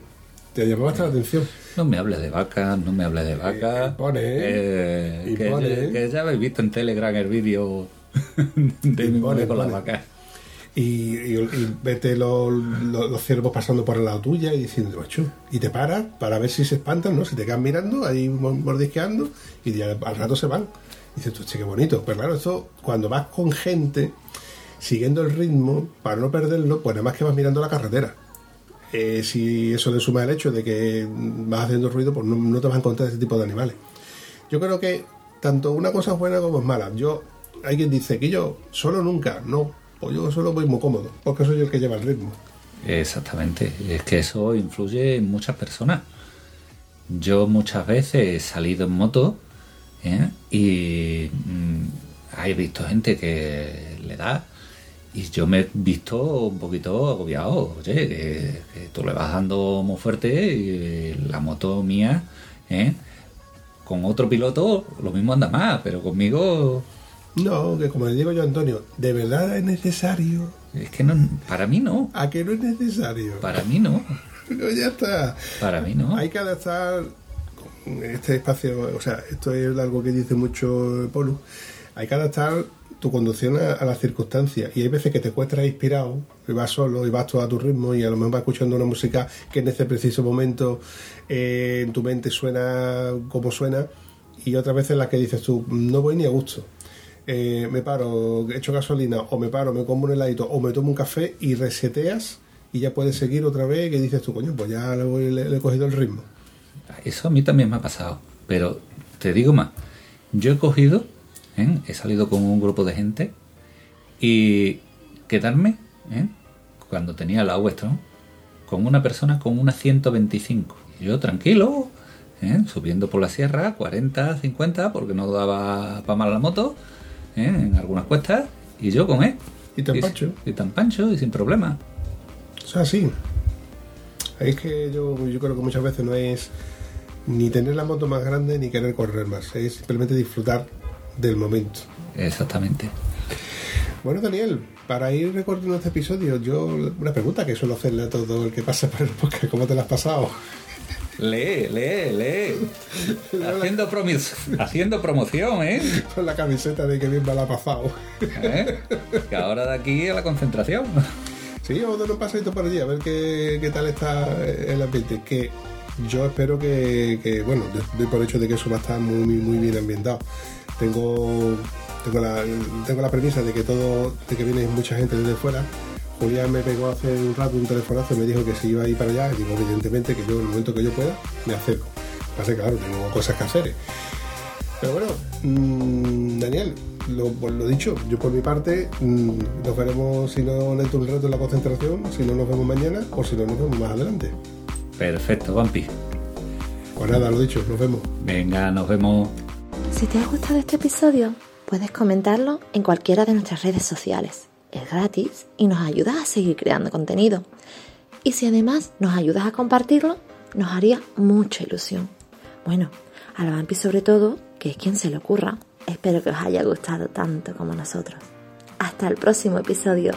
te llamaba bastante la atención. No me hables de vacas, no me hables de vacas. ¿eh? Eh, que, Impone, ya- ¿eh? que ya habéis visto en Telegram el vídeo de mi mujer con las vacas. Y, y, vete los, los, ciervos pasando por el lado tuya y diciendo, macho, y te paras para ver si se espantan, ¿no? Si te quedan mirando, ahí mo- mordisqueando, y al rato se van. Y dices, tú, che, qué bonito. Pero claro, esto, cuando vas con gente, siguiendo el ritmo, para no perderlo, pues nada más que vas mirando la carretera. Eh, si eso le suma el hecho de que vas haciendo ruido, pues no, no te vas a encontrar ese tipo de animales. Yo creo que tanto una cosa es buena como es mala. Yo, hay quien dice que yo solo nunca, no, pues yo solo voy muy cómodo, porque soy el que lleva el ritmo. Exactamente, es que eso influye en muchas personas. Yo muchas veces he salido en moto ¿eh? y mm, he visto gente que le da y yo me he visto un poquito agobiado. Oye, que, que tú le vas dando muy fuerte y la moto mía, ¿eh? con otro piloto, lo mismo anda más, pero conmigo No, que como le digo yo a Antonio, ¿de verdad es necesario? es que no, para mí no, ¿A que no es necesario? para mí no, No, ya está. para mí no. Hay que adaptar este espacio, o sea, esto es algo que dice mucho Polu, hay que adaptar tu conducción a, a las circunstancias y hay veces que te encuentras inspirado y vas solo y vas todo a tu ritmo y a lo mejor vas escuchando una música que en ese preciso momento eh, en tu mente suena como suena y otras veces en las que dices tú no voy ni a gusto Eh, me paro, echo gasolina o me paro, me como un heladito o me tomo un café y reseteas y ya puedes seguir otra vez que dices tú coño pues ya le, voy- he cogido el ritmo Eso a mí también me ha pasado. Pero te digo más. Yo he cogido, ¿eh? he salido con un grupo de gente y quedarme, ¿eh? cuando tenía la Westron, con una persona con una 125. Y yo tranquilo, ¿eh? subiendo por la sierra, 40, 50, porque no daba para mal la moto, ¿eh? en algunas cuestas, y yo con él. Y tan pancho. Y tan pancho y sin problema. O sea, sí. Es que yo, yo creo que muchas veces no es ni tener la moto más grande ni querer correr más. Es simplemente disfrutar del momento. Exactamente. Bueno, Daniel, para ir recortando este episodio, yo una pregunta que suelo hacerle a todo el que pasa por el podcast, ¿cómo te la has pasado? Lee, lee, lee. Haciendo, promis- haciendo promoción, ¿eh? Con la camiseta de que bien me la ha pasado. ¿Eh? Que ahora de aquí a la concentración. Sí, vamos a dar un pasadito por allí a ver qué, qué tal está el ambiente. Que yo espero que, que, bueno, doy por hecho de que eso va a estar muy, muy, muy bien ambientado. Tengo, tengo, la, tengo la premisa de que todo, de que viene mucha gente desde fuera. Julián me pegó hace un rato un telefonazo y me dijo que si iba a ir para allá. Y digo, evidentemente, que yo en el momento que yo pueda, me acerco. Pasa que, claro, tengo cosas que hacer. Pero bueno, mm, Daniel, lo, pues lo dicho, yo por mi parte mm, nos veremos si no dentro de un rato en la concentración, si no nos vemos mañana o si no nos vemos más adelante. Perfecto, Vampi. Pues nada, lo dicho, nos vemos. Venga, nos vemos. Si te ha gustado este episodio, puedes comentarlo en cualquiera de nuestras redes sociales. Es gratis y nos ayudas a seguir creando contenido. Y si además nos ayudas a compartirlo, nos haría mucha ilusión. Bueno, a Vampi sobre todo, que es quien se le ocurra. Espero que os haya gustado tanto como nosotros. Hasta el próximo episodio.